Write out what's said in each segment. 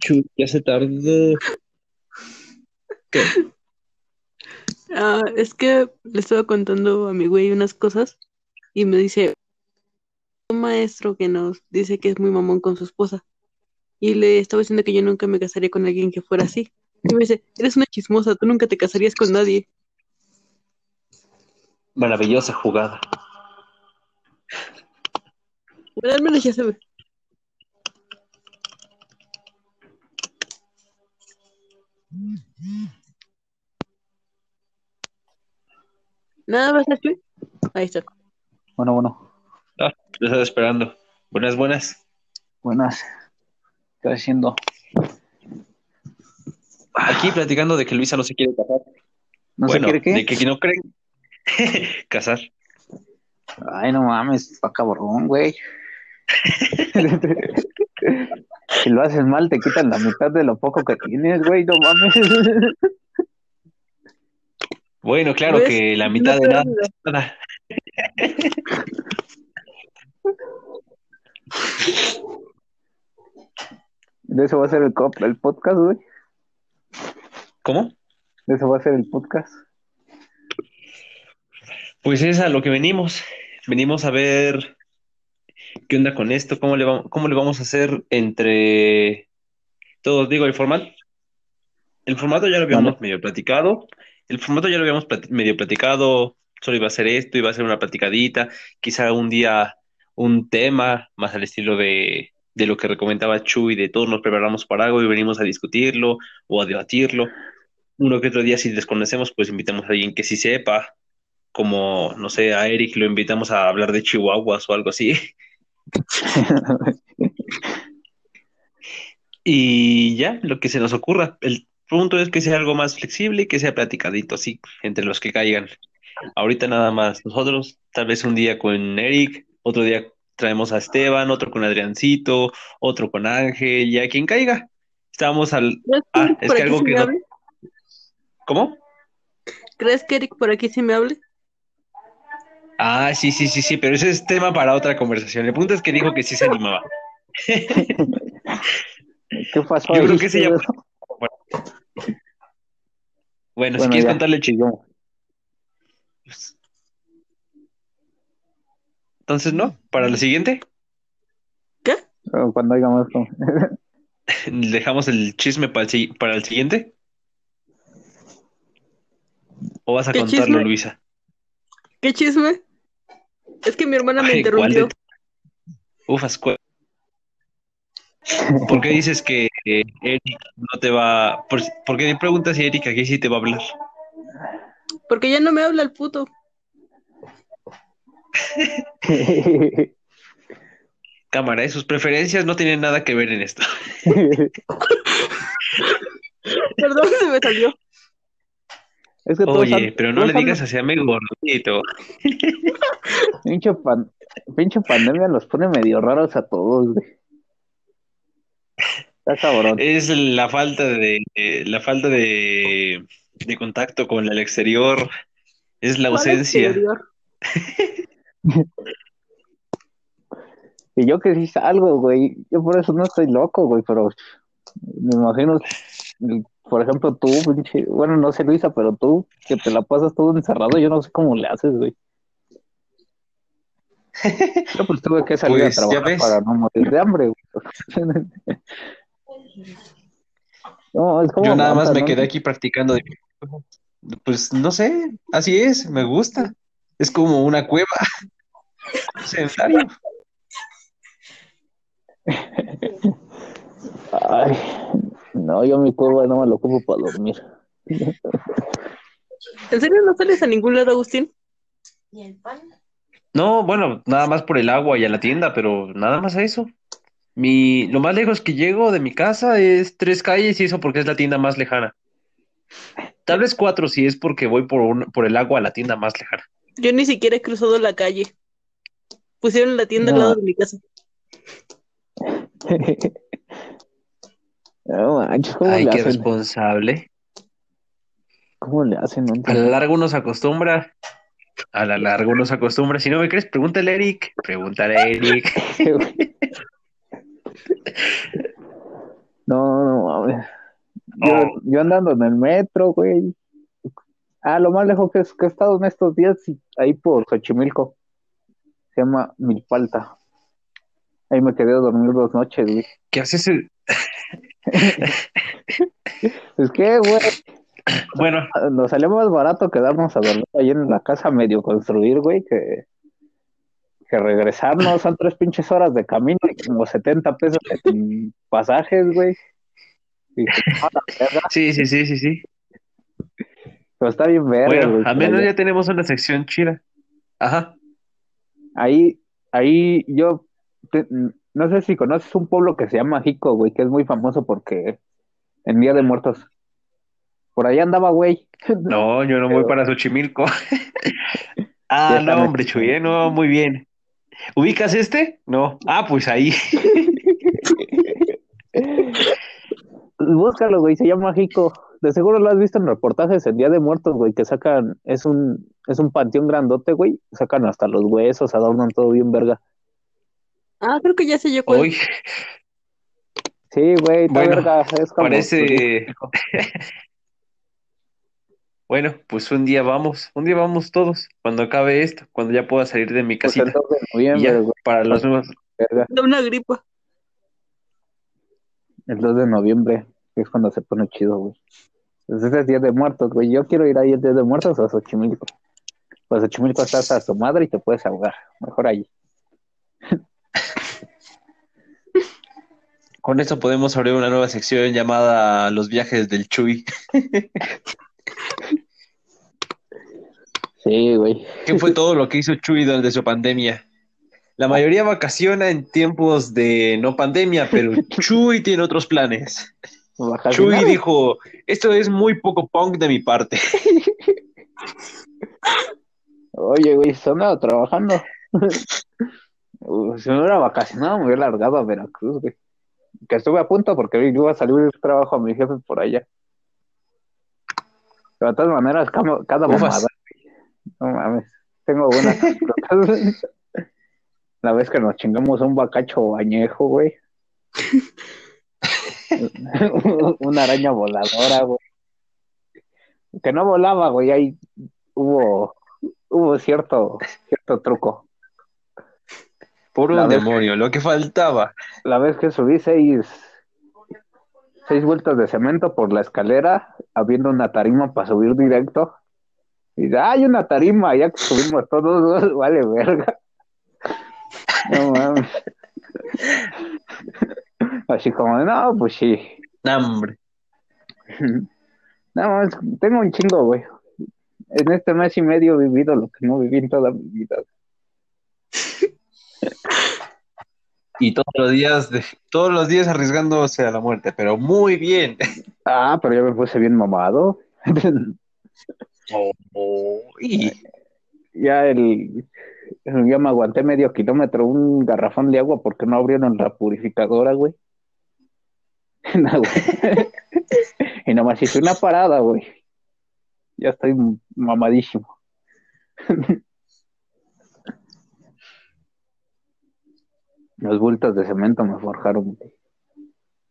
Chu, ya se tardó. ¿Qué? Ah, es que le estaba contando a mi güey unas cosas y me dice un maestro que nos dice que es muy mamón con su esposa. Y le estaba diciendo que yo nunca me casaría con alguien que fuera así. Y me dice, eres una chismosa, tú nunca te casarías con nadie. Maravillosa jugada. Bueno, al menos ya se ve. Nada más aquí. Ahí está. Bueno, bueno. Ah, lo estaba esperando. Buenas, buenas. Buenas. ¿Qué estás haciendo? Aquí platicando de que Luisa no se quiere casar. ¿No bueno, se quiere qué? de que no creen casar. Ay, no mames, está cabrón, güey. si lo haces mal, te quitan la mitad de lo poco que tienes, güey, no mames. Bueno, claro ¿Ves? que la mitad de nada. De eso va a ser el podcast, güey. ¿Cómo? De eso va a ser el podcast. Pues es a lo que venimos. Venimos a ver qué onda con esto, cómo le vamos, cómo le vamos a hacer entre todos. Digo, el formato. El formato ya lo habíamos medio platicado. El formato ya lo habíamos plati- medio platicado. Solo iba a ser esto, iba a ser una platicadita. Quizá un día un tema más al estilo de, de lo que recomendaba Chuy, de todos nos preparamos para algo y venimos a discutirlo o a debatirlo. Uno que otro día, si desconocemos, pues invitamos a alguien que sí sepa como, no sé, a Eric lo invitamos a hablar de chihuahuas o algo así. Y ya, lo que se nos ocurra. El punto es que sea algo más flexible y que sea platicadito, así, entre los que caigan. Ahorita nada más nosotros, tal vez un día con Eric, otro día traemos a Esteban, otro con Adriancito, otro con Ángel, y a quien caiga. Estamos al... ¿Crees que Ah, es que algo que no-? ¿Cómo? ¿Crees que Eric por aquí sí me hable? Ah, sí, sí, sí, sí, pero ese es tema para otra conversación. El punto es que dijo que sí se animaba. ¿Qué pasó? Yo creo que ya güey? Bueno, si quieres ya. contarle el chisme. pues, Entonces, ¿no? Para la siguiente, ¿Qué? Cuando hagamos esto. dejamos el chisme para el, si- para el siguiente. ¿O vas a ¿Qué contarlo, chisme? Luisa? ¿Qué chisme? Es que mi hermana me Ay, ¿cuál interrumpió. de- Ufas, ¿cuál? ¿Por qué dices que eh, Eric no te va... Por, ¿por qué me preguntas si Eric aquí sí te va a hablar? Porque ya no me habla el puto. Cámara, ¿eh? sus preferencias no tienen nada que ver en esto. Perdón, se me salió. Es que todos Oye, pero no todos le digas así a mi gordito. Pinche, pan- pinche pandemia los pone medio raros a todos, güey. Está cabrón. Es la falta de eh, la falta de, de contacto con el exterior, es la ¿Cuál ausencia. Y yo que sí salgo, güey. Yo por eso no estoy loco, güey, pero me imagino, por ejemplo, tú, pinche, bueno, no sé, Luisa, pero tú, que te la pasas todo encerrado, yo no sé cómo le haces, güey. Yo pues tuve que salir Pues, a ya trabajar para no morir de hambre, güey. No, es como Yo nada más me ¿no? quedé aquí practicando. de- Pues no sé, así es, me gusta. Es como una cueva. Sedentario. Ay, no, yo mi cueva no me lo ocupo para dormir. ¿En serio no sales a ningún lado, Agustín? No, bueno, nada más por el agua y a la tienda, pero nada más a eso. Mi, lo más lejos que llego de mi casa es tres calles y eso porque es la tienda más lejana. Tal vez cuatro si es porque voy por, un- por el agua a la tienda más lejana. Yo ni siquiera he cruzado la calle. Pusieron la tienda al lado de mi casa. No manches, ¿cómo Ay, le qué hacen? responsable. ¿Cómo le hacen? No A la larga uno se acostumbra. A la larga uno se acostumbra. Si no me crees, pregúntale a Eric. Pregúntale a Eric. No, no mames. Yo, Oh. yo andando en el metro, güey. Ah, lo más lejos que, es, que he estado en estos días, ahí por Xochimilco. Se llama Milpalta. Ahí me quedé a dormir dos noches, güey. ¿Qué haces? Es que, güey, Bueno, nos salió más barato quedarnos a dormir ahí en la casa medio construir, güey, que, que regresarnos. Son tres pinches horas de camino y como 70 pesos en pasajes, güey. Y "Ah, la verga". sí, sí, sí, sí, sí. Pero está bien verga, Bueno, güey, al menos ya tenemos una sección chida. Ajá. Ahí, ahí yo, te- no sé si conoces un pueblo que se llama Jico, güey, que es muy famoso porque en Día de Muertos. Por ahí andaba, güey. No, yo no voy para Xochimilco. ah, no, hombre, Chuy, ¿eh? no, muy bien. ¿Ubicas este? No. Ah, pues ahí. Búscalo, güey, se llama Jico. De seguro lo has visto en reportajes en Día de Muertos, güey, que sacan, es un, es un panteón grandote, güey, sacan hasta los huesos, adornan todo bien verga. Ah, creo que ya sé yo cuál. Hoy Sí, güey, Bueno, verga, es como parece. Bueno, pues un día vamos, un día vamos todos, cuando acabe esto, cuando ya pueda salir de mi Pues el casita. 2 de Y ya, para los nuevos. Da una gripa. El 2 de noviembre, que es cuando se pone chido, güey. Pues ese es Día de Muertos, güey. Yo quiero ir ahí el Día de Muertos a Xochimilco. Pues Xochimilco está hasta su madre y te puedes ahogar. Mejor ahí. Con esto podemos abrir una nueva sección llamada Los viajes del Chuy. Sí, güey. ¿Qué fue todo lo que hizo Chuy durante su pandemia? La mayoría vacaciona en tiempos de no pandemia, pero Chuy tiene otros planes. Chuy nada. dijo, esto es muy poco punk de mi parte. Oye, güey, se andaba trabajando. Si me hubiera vacacionado, me hubiera largado a Veracruz, güey. Que estuve a punto porque yo iba a salir de trabajo a mi jefe por allá. Pero de todas maneras, cada, cada mamada. No mames. Tengo buenas. La vez que nos chingamos un bacacho añejo, güey. Una araña voladora, güey. Que no volaba, güey. Ahí hubo, hubo cierto, cierto truco. Por un demonio, lo que faltaba. La vez que subí seis, seis vueltas de cemento por la escalera, habiendo una tarima para subir directo. Y dice, hay una tarima, ya que subimos todos, vale verga. No mames. Así como, no, pues sí. Nah, hombre. No mames, tengo un chingo, güey. En este mes y medio he vivido lo que no viví en toda mi vida. Y todos los días, de- todos los días arriesgándose a la muerte, pero muy bien. Ah, pero ya me puse bien mamado. Y ya el ya me aguanté medio kilómetro un garrafón de agua porque no abrieron la purificadora, güey. No, güey. y nomás hice una parada, güey. Ya estoy mamadísimo. Los bultos de cemento me forjaron.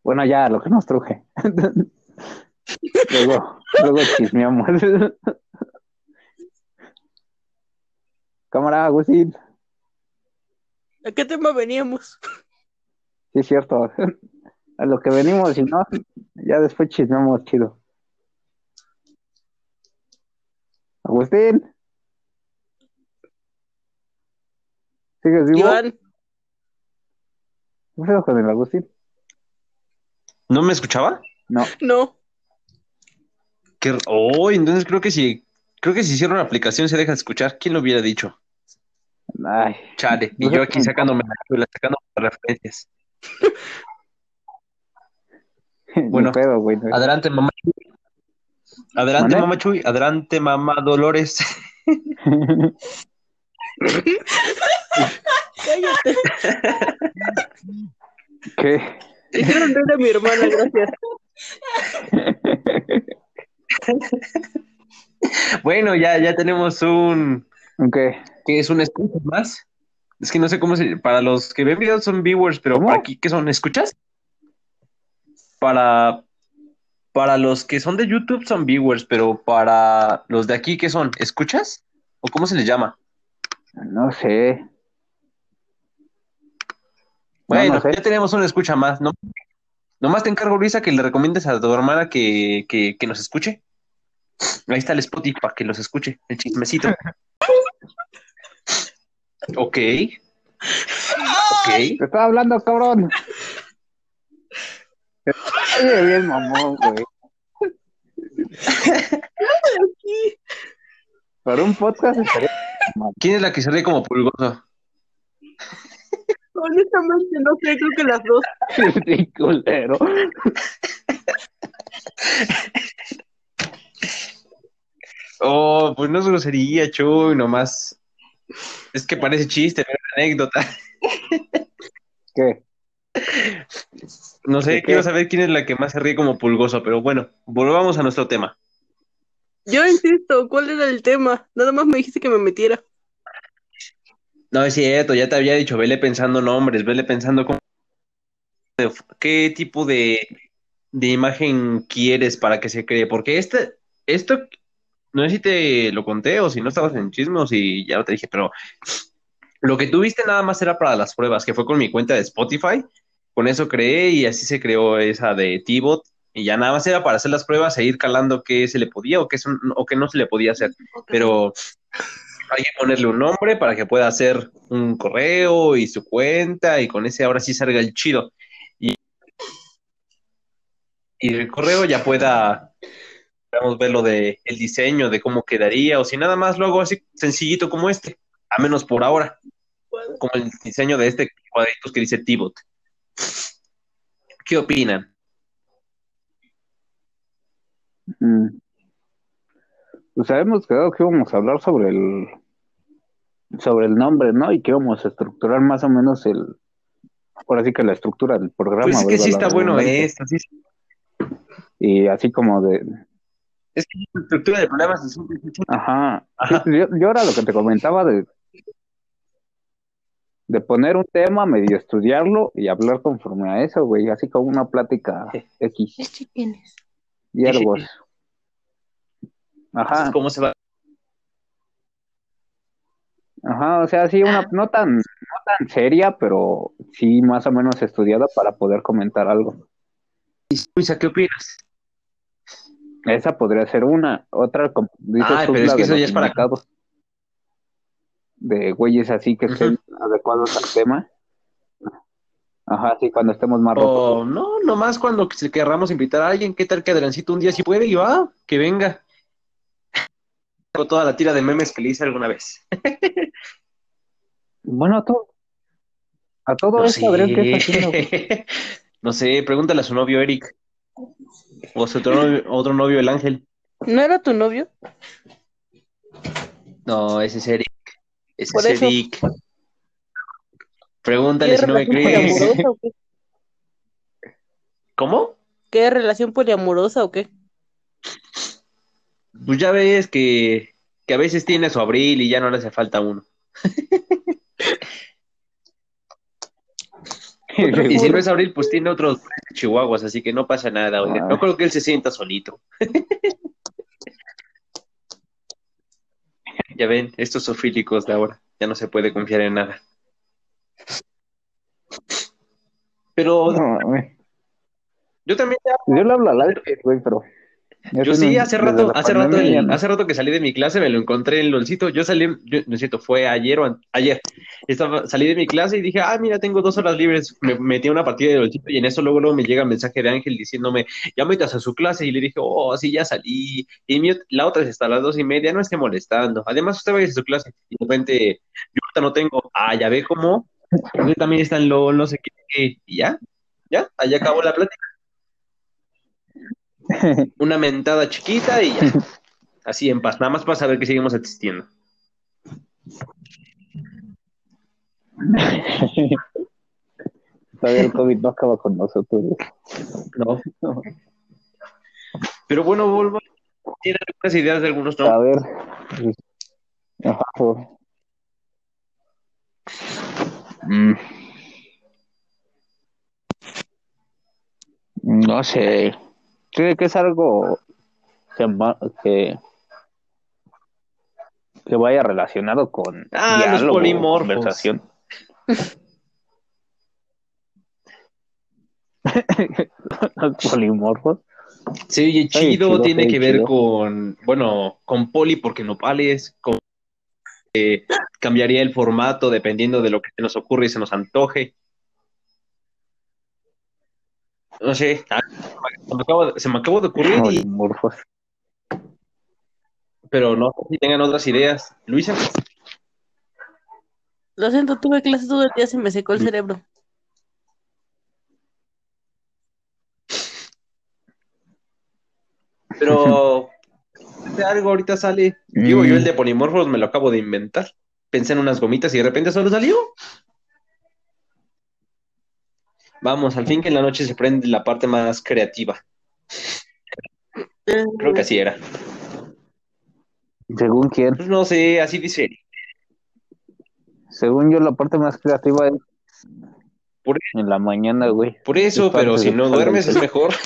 Bueno, ya, lo que nos truje. luego, luego chismeamos. Cámara, Agustín. ¿A qué tema veníamos? Sí, es cierto. A lo que venimos, y no, ya después chismeamos chido. Agustín. ¿Sigues vivo? Iván, ¿Qué pedo con el Agustín? ¿no me escuchaba? No. no. ¿Qué- Oh, entonces creo que si, creo que si cierro la aplicación se deja de escuchar. ¿Quién lo hubiera dicho? Ay, Chale, y yo aquí sacándome la sacando referencias. Bueno, pedo, güey. Adelante, mamá. Chuy. Adelante, ¿Mande? mamá Chuy. Adelante, mamá Dolores. Cállate. ¿Qué? Hicieron reír a mi hermana, gracias. Bueno, ya, ya tenemos un, ¿Qué? ¿qué es un escucha más? Es que no sé cómo se, para los que ven videos son viewers, pero ¿Cómo? para aquí, ¿qué son? ¿Escuchas? para, para los que son de YouTube son viewers, pero para los de aquí, ¿qué son? ¿Escuchas? ¿O cómo se les llama? No sé. Bueno, no sé. ya tenemos una escucha más, ¿no? Nomás te encargo, Luisa, que le recomiendes a tu hermana que, que, que nos escuche. Ahí está el Spotify para que los escuche, el chismecito. Ok. Ok. Te estaba hablando, cabrón. Oye, bien mamón, güey. Para un podcast estaría ¿Quién es la que se ríe como pulgoso? Honestamente, no sé, creo que las dos. bien culero. Oh, pues no es grosería, chuy, nomás. Es que parece chiste, pero es anécdota. ¿Qué? No sé, quiero saber quién es la que más se ríe como pulgoso, pero bueno, volvamos a nuestro tema. Yo insisto, ¿cuál era el tema? Nada más me dijiste que me metiera. No es cierto, ya te había dicho, vele pensando nombres, vele pensando cómo, qué tipo de, de imagen quieres para que se cree, porque este, esto, no sé si te lo conté o si no estabas en chismos y ya te dije, pero lo que tuviste nada más era para las pruebas, que fue con mi cuenta de Spotify, con eso creé y así se creó esa de T-Bot, y ya nada más era para hacer las pruebas e ir calando qué se le podía o qué, son- o qué no se le podía hacer, pero hay que ponerle un nombre para que pueda hacer un correo y su cuenta y con ese ahora sí salga el chido. Y, y el correo ya pueda, ver lo de el diseño, de cómo quedaría, o si nada más lo hago así sencillito como este, a menos por ahora, como el diseño de este cuadritos que dice Tibot. ¿Qué opinan? Mm. Pues habíamos quedado que íbamos a hablar sobre el sobre el nombre, ¿no? Y que íbamos a estructurar más o menos el por así que la estructura del programa. Pues es que sí está bueno esto, sí, sí. Y así como de, Es que la estructura del programa es súper- ajá. Ajá. Sí, yo, yo era lo que te comentaba de de poner un tema, medio estudiarlo y hablar conforme a eso, güey, así como una plática X, ¿Este quién es? diálogos. Ajá. ¿Cómo se va? Ajá, o sea, sí, una, no tan, no tan seria, pero sí más o menos estudiada para poder comentar algo. Luisa, ¿qué opinas? Esa podría ser una. Otra, dices Ah, tú, pero es que eso ya es para-. De güeyes así que estén adecuados al tema. Ajá, sí, cuando estemos más rotos. O no, nomás cuando querramos invitar a alguien, ¿qué tal que Adriancito un día sí puede y va? Que venga. Con toda la tira de memes que le hice alguna vez. Bueno, a todo, a todo No esto, Adrián, ¿qué está haciendo? No sé, pregúntale a su novio Eric. O a su otro novio, otro novio, el Ángel. ¿No era tu novio? No, ese es Eric. Ese Por es eso. Eric. Pregúntale ¿Qué si no me relación crees. poliamorosa o qué? ¿Cómo? ¿Qué relación poliamorosa o qué? Pues ya ves que, que a veces tiene su abril y ya no le hace falta uno. Y si no es abril, pues tiene otros chihuahuas, así que no pasa nada, oiga. Ah. No creo que él se sienta solito. Ya ven, estos sofílicos de ahora, ya no se puede confiar en nada. Pero No, yo también Yo le hablo al aire, güey, pero. Yo sí, hace rato, hace rato, el- hace rato que salí de mi clase, me lo encontré en LOLcito. Yo salí, yo, no es cierto, fue ayer o ayer. Estaba, salí de mi clase y dije, ah, mira, tengo dos horas libres. Me metí a una partida de LOLcito y en eso luego, luego me llega el mensaje de Ángel diciéndome, ya metas a su clase. Y le dije, oh, sí, ya salí. Y mi la otra es hasta las dos y media, no esté molestando. Además, usted vaya a su clase. Y de repente, yo ahorita no tengo, ah, ya ve cómo. Usted también está en LOL, no sé qué, qué. Y ya, ya, ahí acabó la plática. Una mentada chiquita y ya. Así en paz, nada más para saber que seguimos existiendo. Todavía el COVID no acaba con nosotros. güey. No. Pero bueno, vuelvo. Tiene algunas ideas de algunos, A ¿no? ver. Ajá, por- Mm. No sé. Creo que es algo que, que, que vaya relacionado con Ah, los diálogo polimorfos. conversación. los polimorfos. Sí, oye, chido, chido, tiene que ver con, bueno, con poli porque nopales, con eh, cambiaría el formato dependiendo de lo que se nos ocurre y se nos antoje. No sé, ah, se me acabo de, se me acabó de ocurrir, y- Polimorfos. pero no sé si tengan otras ideas. Luisa, Lo siento, tuve clases todo el día, se me secó el cerebro. pero de algo ahorita sale. Digo, yo el de polimorfos me lo acabo de inventar. Pensé en unas gomitas y de repente solo salió. Vamos, al fin que en la noche se prende la parte más creativa. Creo que así era. Según quién. Pues no sé, así dice. Según yo, la parte más creativa es Por, en la mañana, güey. por eso, pero si de- no duermes es mejor.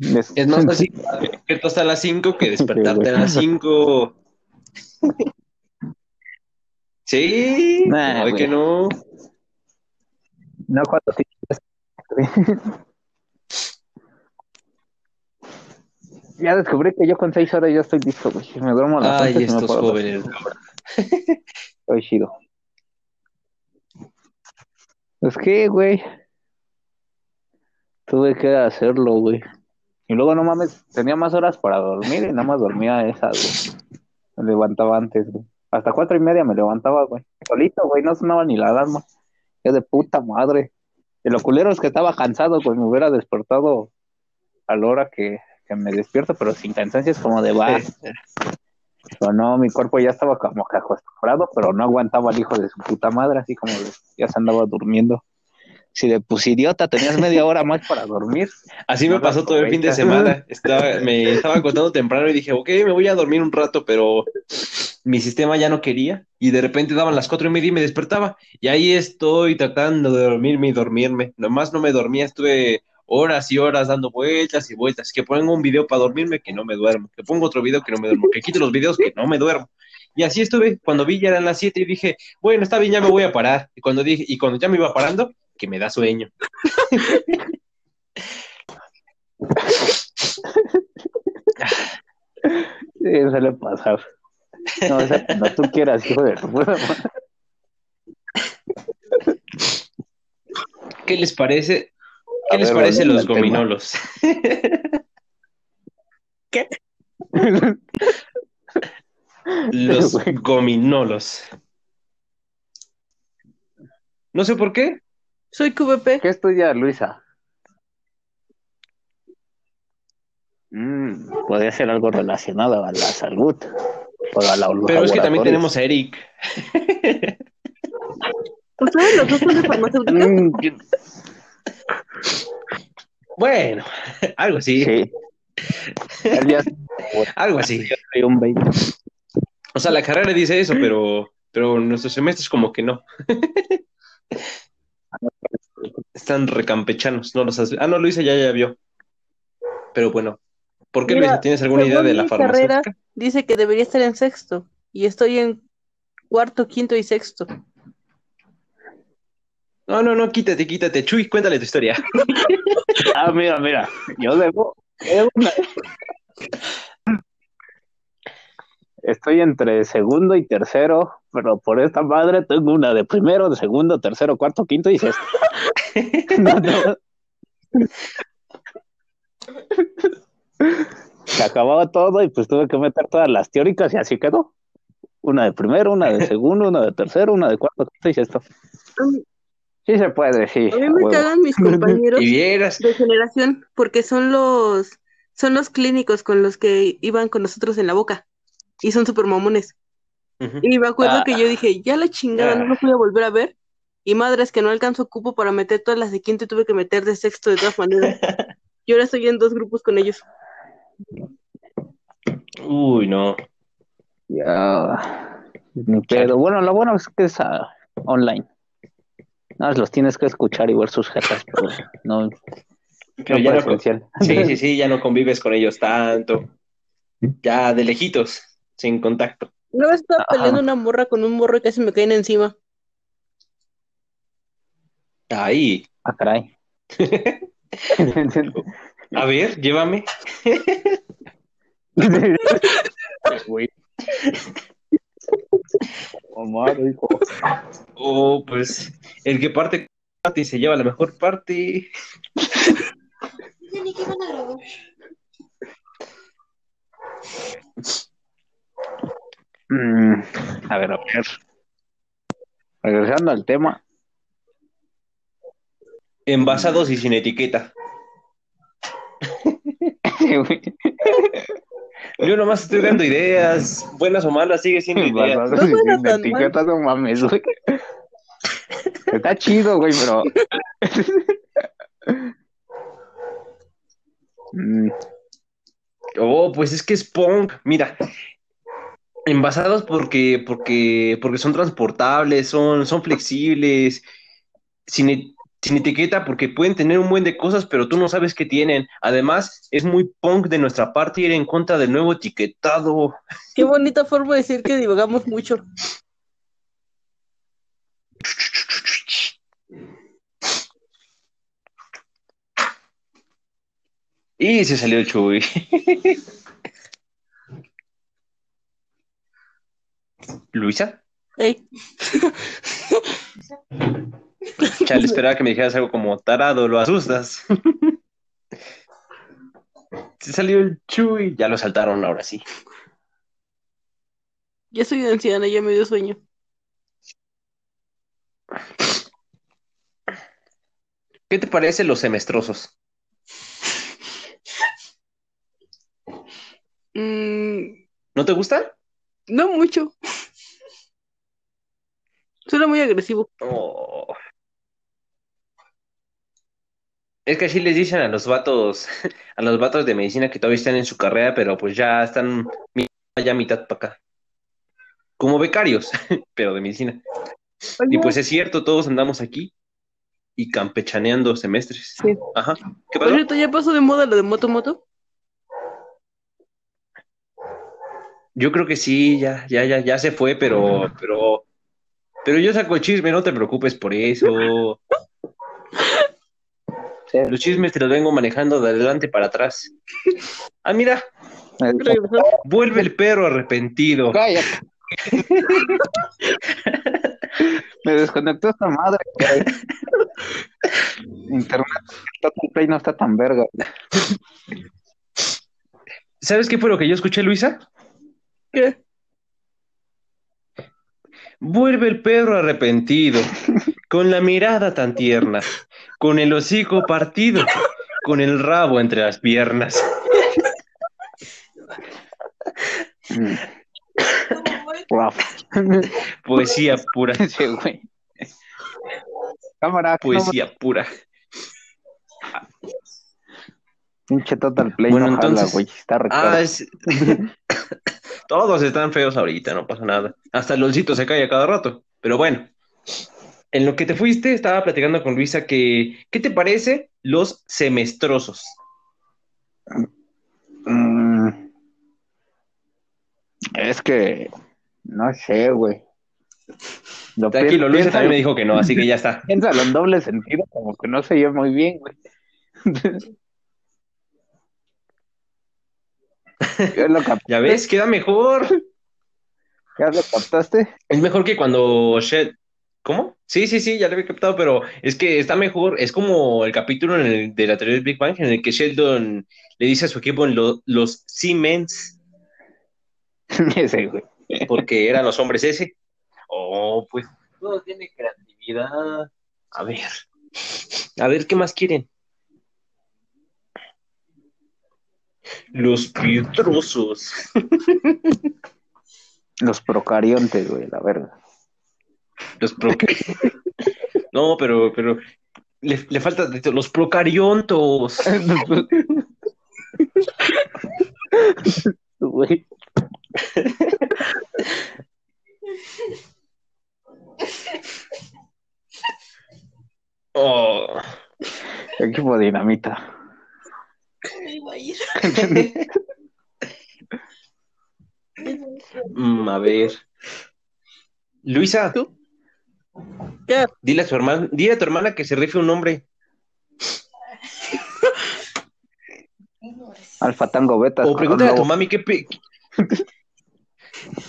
Es, más fácil hasta las 5 que despertarte a las 5. Sí, Nah, no, güey. que no. No, cuando sí. Ya descubrí que yo con seis horas ya estoy listo, güey. Me duermo a las Ay, estos las jóvenes. Estoy chido. Es que, güey. Tuve que hacerlo, güey. Y luego, no mames, tenía más horas para dormir y nada más dormía esas, güey. Me levantaba antes, güey. Hasta cuatro y media me levantaba, güey. Solito, güey, no sonaba ni la alarma. Yo de puta madre. Y lo culero es que estaba cansado, güey. Me hubiera despertado a la hora que, que me despierto, pero sin cansancio es como de va. Pero no, mi cuerpo ya estaba como que acostumbrado, pero no aguantaba al hijo de su puta madre, así como ya se andaba durmiendo. Si de pues idiota tenías media hora más para dormir. Así me pasó todo el fin de semana. Estaba, me estaba acostando temprano y dije, ok, me voy a dormir un rato, pero mi sistema ya no quería. Y de repente daban las cuatro y media y me despertaba. Y ahí estoy tratando de dormirme y dormirme. Nomás no me dormía, estuve horas y horas dando vueltas y vueltas. Que pongo un video para dormirme, que no me duermo. Que pongo otro video que no me duermo. Que quito los videos, que no me duermo. Y así estuve. Cuando vi ya eran las siete y dije, bueno, está bien, ya me voy a parar. Y cuando dije, y cuando ya me iba parando, que me da sueño. Sí, suele pasar. No, o sea, cuando tú quieras, hijo de tu. ¿Qué les parece? A ¿Qué les ver, parece los gominolos? Los Güey. gominolos. No sé por qué. Soy QVP. ¿Qué estudia Luisa? Mm, podría ser algo relacionado a la salud. O a la, Pero es que también tenemos a Eric. ¿Ustedes los dos son de farmacéutica? Mm, Bueno, algo así, sí. Algo así. O sea, la carrera dice eso, pero, pero nuestros semestres como que no. Están recampechanos, no los has... Ah, no, Luisa ya ya vio. Pero bueno, ¿por qué Mira, Luisa? ¿Tienes alguna idea de la mi farmacéutica? carrera, Dice que debería estar en sexto. Y estoy en cuarto, quinto y sexto. No, no, no, quítate, quítate. Chuy, cuéntale tu historia. Ah, mira, mira. Yo debo. debo una- Estoy entre segundo y tercero, pero por esta madre tengo una de primero, de segundo, tercero, cuarto, quinto y sexto. No, no. Se acababa todo y pues tuve que meter todas las teóricas y así quedó. Una de primero, una de segundo, una de tercero, una de cuarto, quinto y sexto. Sí se puede, sí. A mí me huevo. cagan mis compañeros Y vieras, de generación porque son los son los clínicos con los que iban con nosotros en la boca y son súper mamones. Y me acuerdo Ah. que yo dije, ya la chingada, no lo voy a volver a ver. Y madres que no alcanzo cupo para meter todas las de quinto y tuve que meter de sexto de todas maneras. Y ahora estoy en dos grupos con ellos. Uy, no. Ya. Ni pedo. Bueno, lo bueno es que es ah, online. No, los tienes que escuchar y ver sus jetas, pero no, Pero no ya no, sí, sí, sí, ya no convives con ellos tanto. Ya de lejitos, sin contacto. Una vez estaba peleando una morra con un morro y casi me caen encima. Ahí. Ah, caray. A ver, llévame. Güey. Omar, hijo. Oh, pues el que parte parte y se lleva la mejor parte. Mm, a ver, a ver. Regresando al tema. Envasados y sin etiqueta. Yo nomás estoy dando ideas, buenas o malas, sigue siendo ideas. No en suena tan mal. etiquetas, no mames, güey. Está chido, güey, pero. Mm, Oh, pues es que es punk. Mira, envasados porque, porque, porque son transportables, son, son flexibles, sin, sin etiqueta porque pueden tener un buen de cosas, pero tú no sabes qué tienen. Además, es muy punk de nuestra parte ir en contra del nuevo etiquetado. Qué bonita forma de decir que divagamos mucho. Y se salió el Chuy. Luisa, Ey, chale, esperaba que me dijeras algo como tarado, lo asustas. Se salió el Chuy, ya lo saltaron ahora sí. ya soy anciana, ya me dio sueño. ¿Qué te parece los semestrosos? Mm, ¿No te gustan? no mucho. Suena muy agresivo. Oh. Es que así les dicen a los vatos, a los vatos de medicina que todavía están en su carrera, pero pues ya están ya mitad para acá. Como becarios, pero de medicina. Y pues es cierto, todos andamos aquí y campechaneando semestres. Sí. Ajá. Ya pasó de moda lo de moto moto. Yo creo que sí, ya, ya, ya, ya se fue, pero, pero, pero yo saco chisme, no te preocupes por eso. sí, Los chismes te los vengo manejando de adelante para atrás. Ah, mira, vuelve el perro arrepentido. Cállate. Me desconectó esta madre, güey. Internet está tan play, no está tan verga. ¿Sabes qué fue lo que yo escuché, Luisa? ¿Qué? Vuelve el perro arrepentido, con la mirada tan tierna, con el hocico partido, con el rabo entre las piernas. Poesía pura, Sí, güey. Cámara, no, poesía pura. pinche Total Play Bueno, no jala, entonces- güey. Está Ah, es... Todos están feos ahorita, no pasa nada. Hasta el olcito se cae a cada rato. Pero bueno, en lo que te fuiste, estaba platicando con Luisa que, ¿qué te parece los semestrosos? Mm. Es que no sé, güey. Lo Tranquilo, Luisa también me dijo que no, así que ya está. Piénsalo en doble sentido, como que no se oye muy bien, güey. ¿Ya lo, cap- ¿Ya ves? Queda mejor. ¿Ya lo captaste? Es mejor que cuando Shed... ¿Cómo? Sí, sí, sí, ya lo había captado, pero es que está mejor. Es como el capítulo en el- de la teoría del Big Bang en el que Sheldon le dice a su equipo en lo- los Siemens, Ese, güey. porque eran los hombres ese. Oh, pues todo tiene creatividad. A ver. A ver, ¿qué más quieren? Los pietrosos. Los procariontes, güey, la verga. Los pro... No, pero, pero le, le falta los procariontos. Güey. Oh. Equipo dinamita. Iba a ir. Mm, a ver. Luisa, ¿Tú? ¿Qué? dile a tu hermana, dile a tu hermana que se rife un nombre. Alfa Tango Beta. O pregúntale a tu mami qué pe-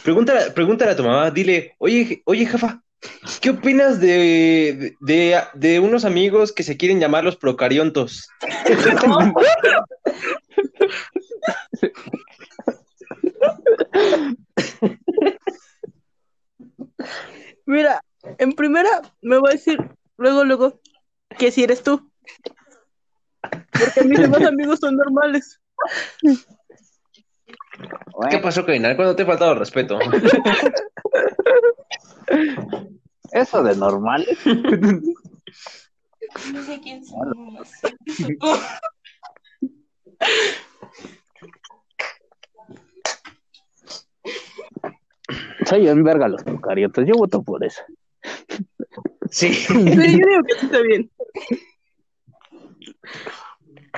Pregúntale, pregúntale a tu mamá, dile, oye, oye, jefa, ¿qué opinas de, de, de unos amigos que se quieren llamar los procariontos? Mira, en primera me voy a decir luego, luego, que si eres tú. Porque mis demás amigos son normales. ¿Qué pasó, Kainar? ¿Cuándo te he faltado el respeto? Eso de normal. No sé quién somos. Soy en verga los procariotas. Yo voto por eso. Sí. Sí, yo digo que sí está bien.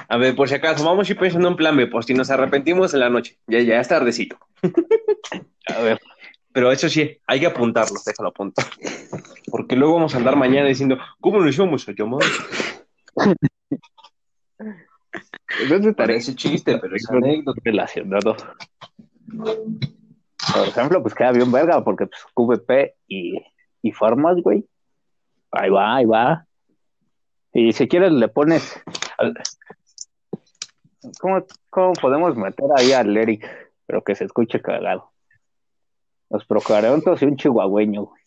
A ver, por si acaso, vamos a ir pensando en plan B, por si nos arrepentimos en la noche. Ya, ya es tardecito. A ver. Pero eso sí, hay que apuntarlo, déjalo apuntar. Porque luego vamos a andar mañana diciendo, ¿cómo nos íbamos a llamar? Entonces Parece chiste, pero es anécdota. relacionado. Por ejemplo, pues queda bien verga, porque pues QVP y, y Farmas, güey. Ahí va, ahí va. Y si quieres le pones. al- ¿Cómo, cómo podemos meter ahí al Eric? Pero que se escuche cagado. Los procariontos y un chihuahueño, güey.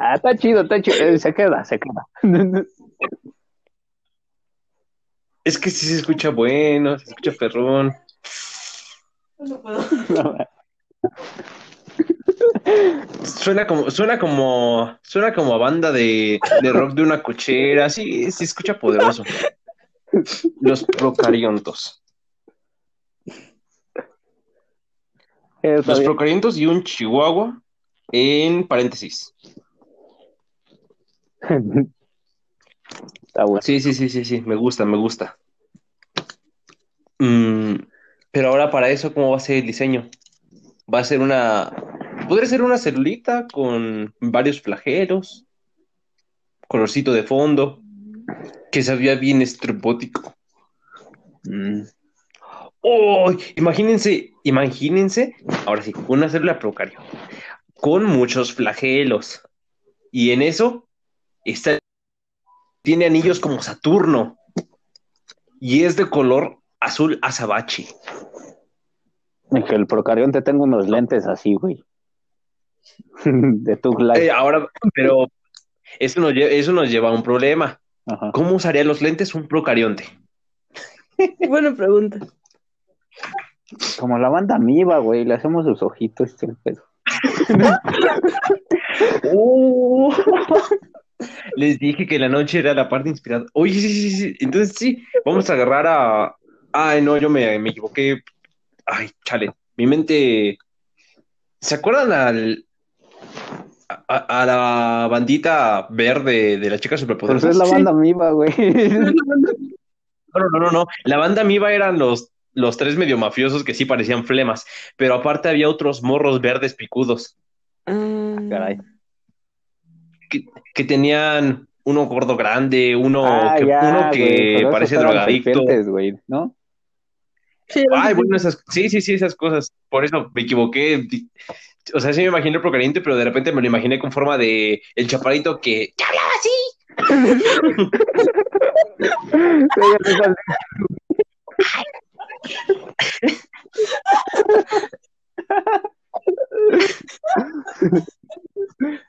Ah, está chido, está chido. Eh, Se queda, se queda. Es que sí se escucha bueno, se escucha perrón. No puedo. Suena como, suena como, suena como a banda de, de rock de una cochera, sí, se escucha poderoso. Los procariontos. Los bien. procariontos y un chihuahua en paréntesis. Está bueno. Sí, sí, sí, sí, sí, me gusta, me gusta. Mm, pero ahora para eso, ¿cómo va a ser el diseño? Va a ser una... Podría ser una celulita con varios flagelos, colorcito de fondo, que se veía bien estrepótico. Mm. ¡Oh! Imagínense, imagínense, ahora sí, una célula procario con muchos flagelos. Y en eso está, tiene anillos como Saturno. Y es de color azul azabache. El procarionte tengo unos lentes así, güey. De tu Eh, ahora, pero eso nos, eso nos lleva a un problema. Ajá. ¿Cómo usaría los lentes un procarionte? Buena pregunta. Como la banda Miva, güey, le hacemos sus ojitos el pedo. ¡Oh! Les dije que la noche era la parte inspirada. Oye, sí, sí, sí. Entonces sí, vamos a agarrar a. Ay, no, yo me, me equivoqué. Ay, chale. Mi mente. ¿Se acuerdan al. A, la bandita verde de la chica superpoderosa? es la banda Miva, güey. No, no, no, no. La banda Miva eran los, los tres medio mafiosos que sí parecían flemas, pero aparte había otros morros verdes picudos Ah, Caray. que, que tenían uno gordo grande, uno Ah, que, ya, uno que pero drogadicto. güey, ¿no? sí, Ay, bueno, esas, sí, sí, sí, esas cosas. Por eso me equivoqué. O sea, sí me imaginé el procaliente, pero de repente me lo imaginé con forma de el chaparrito que, que hablaba así.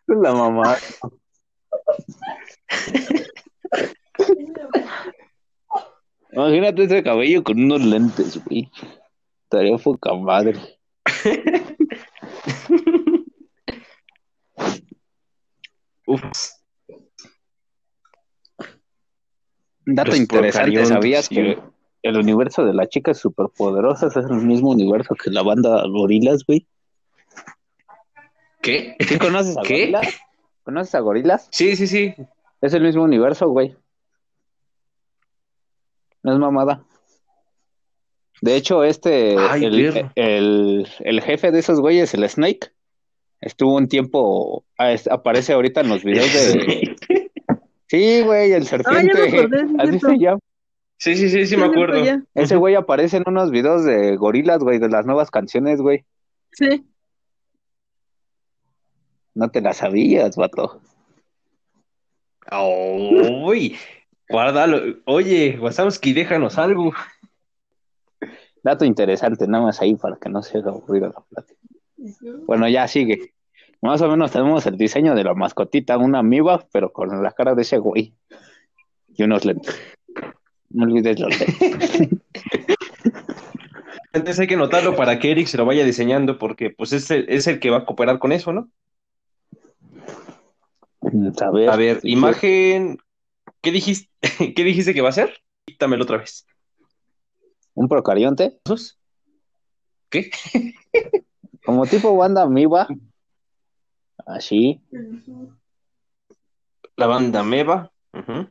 La mamá. Imagínate ese cabello con unos lentes, güey. Estaría poca madre. Uf. Dato interesante, ¿sabías que el universo de las chicas superpoderosas es el mismo universo que la banda Gorilas, güey? ¿Qué? ¿Sí conoces a ¿Qué? gorilas? ¿Conoces a gorilas? Sí, sí, sí. Es el mismo universo, güey. No es mamada. De hecho, este, Ay, el, el, el jefe de esos güeyes, el Snake, estuvo un tiempo, ah, aparece ahorita en los videos de... Sí, güey, el Ah, ya serpiente. me acordé, sí, Así cierto. se llama. Sí, sí, sí, sí, me acuerdo. Ese güey aparece en unos videos de gorilas, güey, de las nuevas canciones, güey. Sí. No te las sabías, vato. Uy, guárdalo. Oye, Wazowski, déjanos algo. Dato interesante, nada más ahí para que no se haga aburrida la plática. Bueno, ya sigue. Más o menos tenemos el diseño de la mascotita, una amiba, pero con la cara de ese güey. Y unos lentes. No olvides los lentes. Entonces hay que notarlo para que Eric se lo vaya diseñando, porque pues es el, es el que va a cooperar con eso, ¿no? A ver, A ver, imagen. ¿Qué dijiste? ¿Qué dijiste que va a ser? Dítamelo otra vez. Un procarionte. ¿Qué? como tipo banda amiba. Así. La banda Meva. Ujú.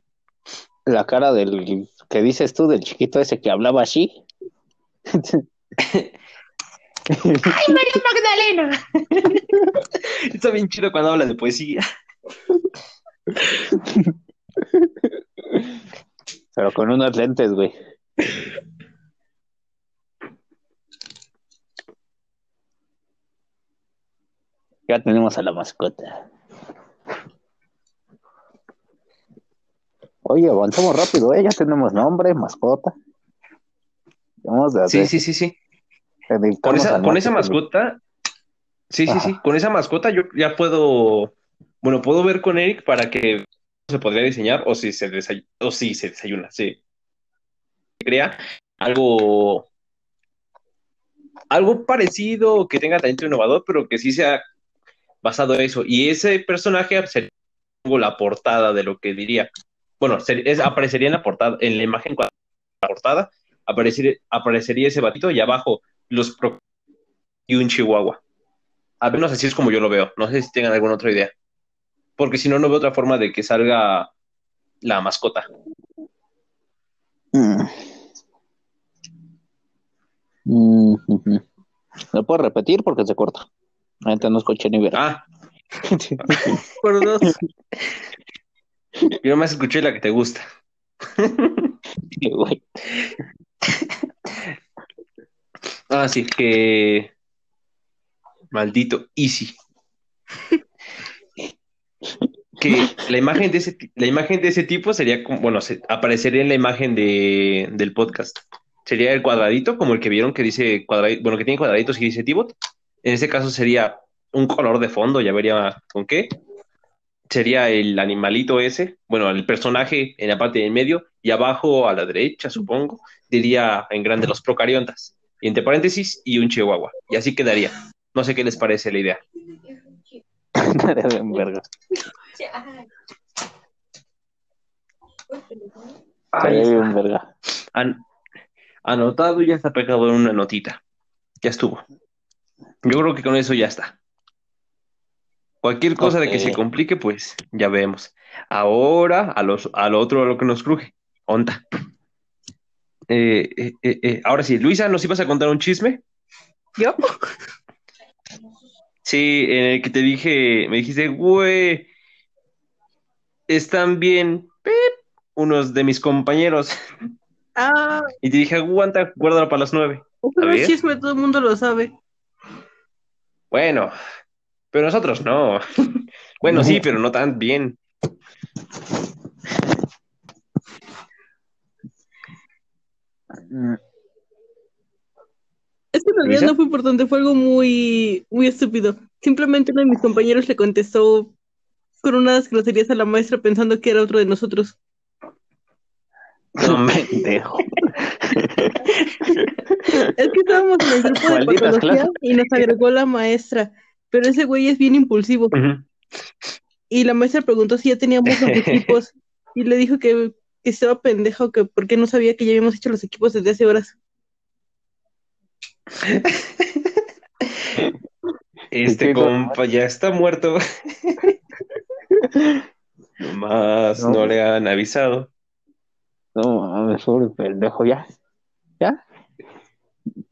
La cara del que dices tú, del chiquito ese que hablaba así. Magdalena! Está bien chido cuando habla de poesía. Pero con unos lentes, güey. Ya tenemos a la mascota. Oye, avanzamos rápido, ¿eh? Ya tenemos nombre, mascota. Vamos a Sí, sí, sí, sí. Con esa, con esa mascota. Sí, sí, sí. Con esa mascota yo ya puedo. Bueno, puedo ver con Eric para que se podría diseñar o si se desayuna, o si se desayuna, sí. Crea algo. Algo parecido que tenga talento innovador, pero que sí sea basado en eso. Y ese personaje sería la portada de lo que diría. Bueno, aparecería en la portada, en la imagen cuando la portada, aparecería, aparecería ese batito y abajo los y un chihuahua. Al menos así es como yo lo veo. No sé si tengan alguna otra idea. Porque si no, no veo otra forma de que salga la mascota. Mm. Mm. ¿Lo puedo repetir? Porque se corta. Ahorita no escuché ni ver. Ah, Por dos. yo nomás escuché la que te gusta. Güey. Ah, sí, que. Maldito Easy. Que la imagen de ese, la imagen de ese tipo sería como, bueno, se- aparecería en la imagen de, del podcast. Sería el cuadradito, como el que vieron que dice cuadradito, bueno, que tiene cuadraditos y dice Tibot. En ese caso sería un color de fondo, ya vería con qué. Sería el animalito ese, bueno, el personaje en la parte del medio y abajo a la derecha, supongo, diría en grande los procariontas. Y entre paréntesis y un chihuahua. Y así quedaría. No sé qué les parece la idea. Ahí está. An- anotado y ya está pegado en una notita. Ya estuvo. Yo creo que con eso ya está. Cualquier cosa de que se complique, pues ya vemos. Ahora, a, los, a lo otro, a lo que nos cruje. Onta. Eh, eh, eh, Ahora sí, Luisa, ¿nos ibas a contar un chisme? ¿Yo? Sí, en el que te dije, me dijiste, güey, están bien pip, unos de mis compañeros. Ah, Y te dije, aguanta, guárdalo para las nueve. es ver. chisme, todo el mundo lo sabe. Bueno, pero nosotros no. Bueno, sí, pero no tan bien. Es que en realidad no fue importante, fue algo muy, muy estúpido. Simplemente uno de mis compañeros le contestó con unas groserías a la maestra pensando que era otro de nosotros. No, me- Pendejo. Es que estábamos en el grupo de Malditas patología clases. y nos agregó la maestra, pero ese güey es bien impulsivo. Y la maestra preguntó si ya teníamos los equipos y le dijo que, que estaba pendejo, que por qué no sabía que ya habíamos hecho los equipos desde hace horas. Este ¿Qué compa ya está muerto. Más No. no le han avisado. No mames, pobre pendejo, ya. Ya.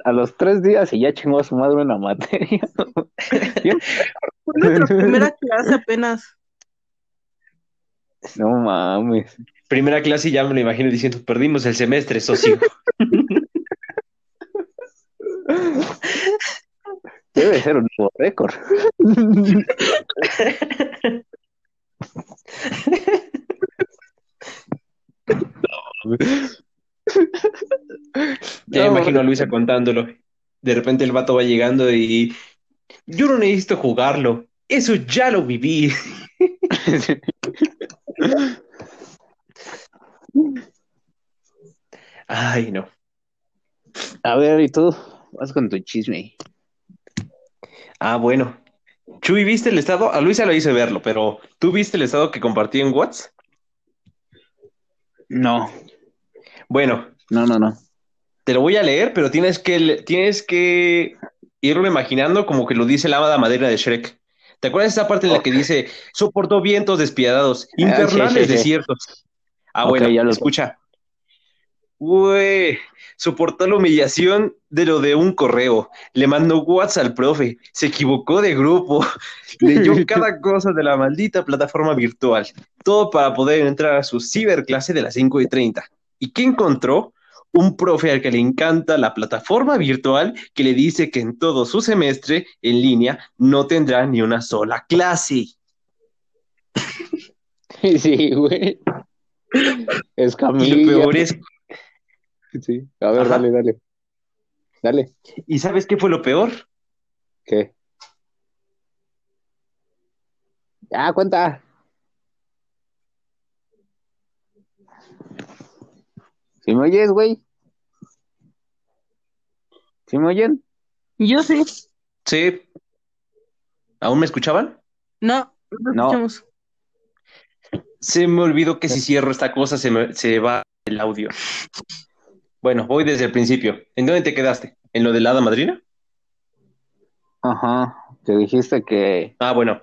A los tres días y ya chingó a su madre una materia. Fue nuestra primera clase apenas. No mames. Primera clase y ya me lo imagino diciendo, perdimos el semestre, socio. Debe ser un nuevo récord. Ya No, imagino a Luisa contándolo. De repente el vato va llegando y yo no necesito jugarlo. Eso ya lo viví. Ay, no. A ver, ¿y tú? Vas con tu chisme. Ah, bueno. Chuy, ¿viste el estado? A Luisa lo hice verlo, pero ¿tú viste el estado que compartí en WhatsApp? No, Bueno, no, no, no. te lo voy a leer, pero tienes que, tienes que irlo imaginando como que lo dice la hada madera de Shrek. ¿Te acuerdas de esa parte en la que dice, soportó vientos despiadados, infernales sí, sí. desiertos? Ah, bueno, ya lo- escucha. Güey, soportó la humillación de lo de un correo. Le mandó WhatsApp al profe. Se equivocó de grupo. Leyó cada cosa de la maldita plataforma virtual. Todo para poder entrar a su ciberclase de las 5 y 30. ¿Y qué encontró? Un profe al que le encanta la plataforma virtual que le dice que en todo su semestre en línea no tendrá ni una sola clase. Sí, güey. Es Y Camilla. lo peor es, Sí. A ver, Ajá. dale, dale. Dale. ¿y sabes qué fue lo peor? ¿Qué? Ah, cuenta. ¿Sí me oyes, güey? ¿Sí me oyen? Yo sí. Sí. ¿Aún me escuchaban? No, no No. escuchamos. Se me olvidó que si cierro esta cosa se, me- se va el audio. Bueno, voy desde el principio. ¿En dónde te quedaste? ¿En lo de la hada madrina? Ajá. Te dijiste que. Ah, bueno.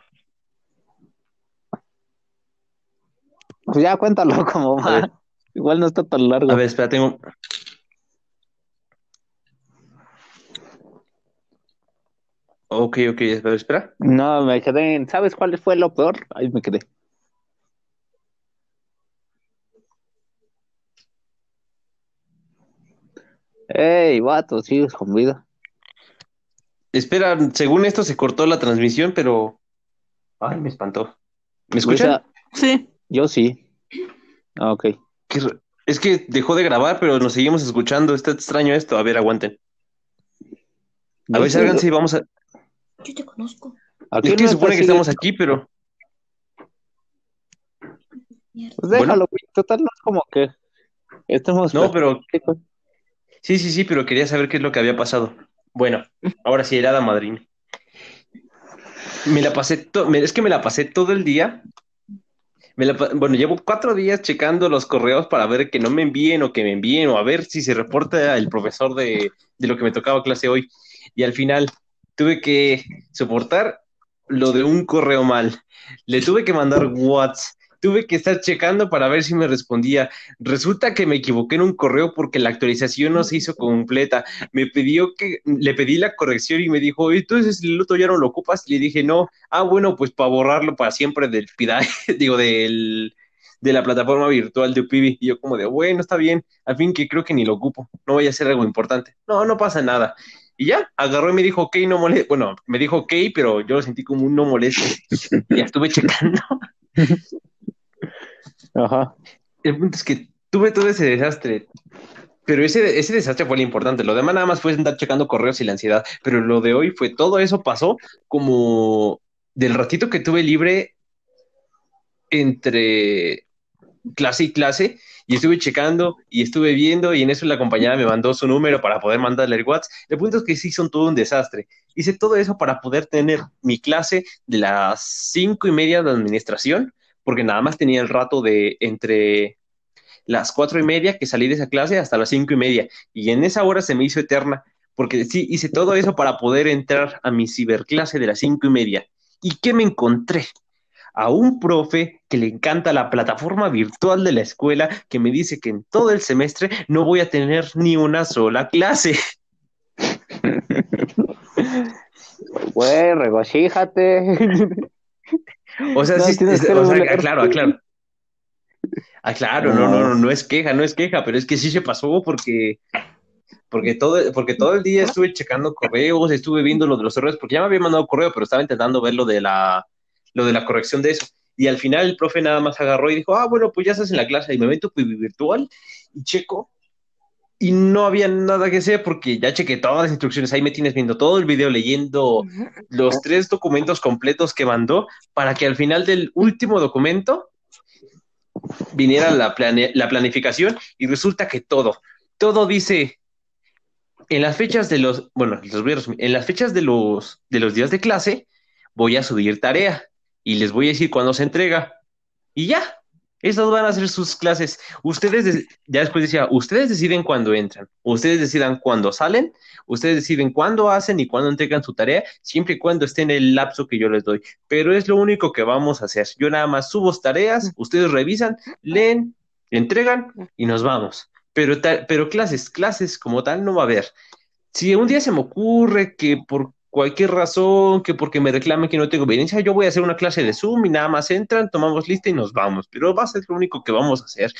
Pues ya cuéntalo como va. Igual no está tan largo. A ver, espera, tengo. Ok, ok, espera, espera. No, me quedé en. ¿Sabes cuál fue lo peor? Ahí me quedé. Ey, vato, sigues con vida. Espera, según esto se cortó la transmisión, pero. Ay, me espantó. ¿Me escuchan? Sí. yo sí. Ah, ok. Qué Es que dejó de grabar, pero nos seguimos escuchando. Está extraño esto. A ver, aguanten. A ver, sálganse y vamos a. Yo te conozco. Es que no se supone que estamos aquí, pero. Pues déjalo, güey. Total, no es como que estemos. No, pero. Sí, sí, sí, pero quería saber qué es lo que había pasado. Bueno, ahora sí, era madrina. Me la pasé, to- es que me la pasé todo el día. Me la bueno, llevo cuatro días checando los correos para ver que no me envíen o que me envíen o a ver si se reporta el profesor de, de lo que me tocaba clase hoy. Y al final tuve que soportar lo de un correo mal. Le tuve que mandar WhatsApp. Tuve que estar checando para ver si me respondía. Resulta que me equivoqué en un correo porque la actualización no se hizo completa. Me pidió que le pedí la corrección y me dijo, entonces el otro ya no lo ocupas. Y le dije, no. Ah, bueno, pues para borrarlo para siempre del PIDA, digo, del, de la plataforma virtual de Upibi. Y yo como de, bueno, está bien. Al fin que creo que ni lo ocupo. No vaya a ser algo importante. No, no pasa nada. Y ya, agarró y me dijo, ok, no moleste. Bueno, me dijo, ok, pero yo lo sentí como un no moleste. Ya estuve checando. Ajá. El punto es que tuve todo ese desastre, pero ese, ese desastre fue lo importante. Lo demás nada más fue andar checando correos y la ansiedad, pero lo de hoy fue todo eso pasó como del ratito que tuve libre entre clase y clase y estuve checando y estuve viendo y en eso la compañera me mandó su número para poder mandarle el WhatsApp. El punto es que sí son todo un desastre. Hice todo eso para poder tener mi clase de las cinco y media de administración porque nada más tenía el rato de entre las cuatro y media que salí de esa clase hasta las cinco y media. Y en esa hora se me hizo eterna, porque sí, hice todo eso para poder entrar a mi ciberclase de las cinco y media. ¿Y qué me encontré? A un profe que le encanta la plataforma virtual de la escuela que me dice que en todo el semestre no voy a tener ni una sola clase. Güey, regocíjate. O sea, No, sí, es- que o sea, regular. aclaro, aclaro. Aclaro, no, no, no, no es queja, no es queja, pero es que sí se pasó porque, porque todo, porque todo el día estuve checando correos, estuve viendo lo de los errores, porque ya me había mandado correo, pero estaba intentando ver lo de la, lo de la corrección de eso. Y al final el profe nada más agarró y dijo, ah, bueno, pues ya estás en la clase y me meto virtual y checo. Y no había nada que hacer porque ya chequé todas las instrucciones. Ahí me tienes viendo todo el video, leyendo los tres documentos completos que mandó para que al final del último documento viniera la, plane- la planificación y resulta que todo, todo dice en las fechas de los, bueno, los voy a resumir, en las fechas de los, de los días de clase voy a subir tarea y les voy a decir cuándo se entrega y ya, esas van a ser sus clases. Ustedes, de- ya después decía, ustedes deciden cuándo entran, ustedes decidan cuándo salen, ustedes deciden cuándo hacen y cuándo entregan su tarea, siempre y cuando esté en el lapso que yo les doy. Pero es lo único que vamos a hacer. Yo nada más subo tareas, ustedes revisan, leen, entregan y nos vamos. Pero, pero clases, clases como tal no va a haber. Si un día se me ocurre que por cualquier razón, que porque me reclamen que no tengo evidencia, yo voy a hacer una clase de Zoom y nada más entran, tomamos lista y nos vamos. Pero va a ser lo único que vamos a hacer.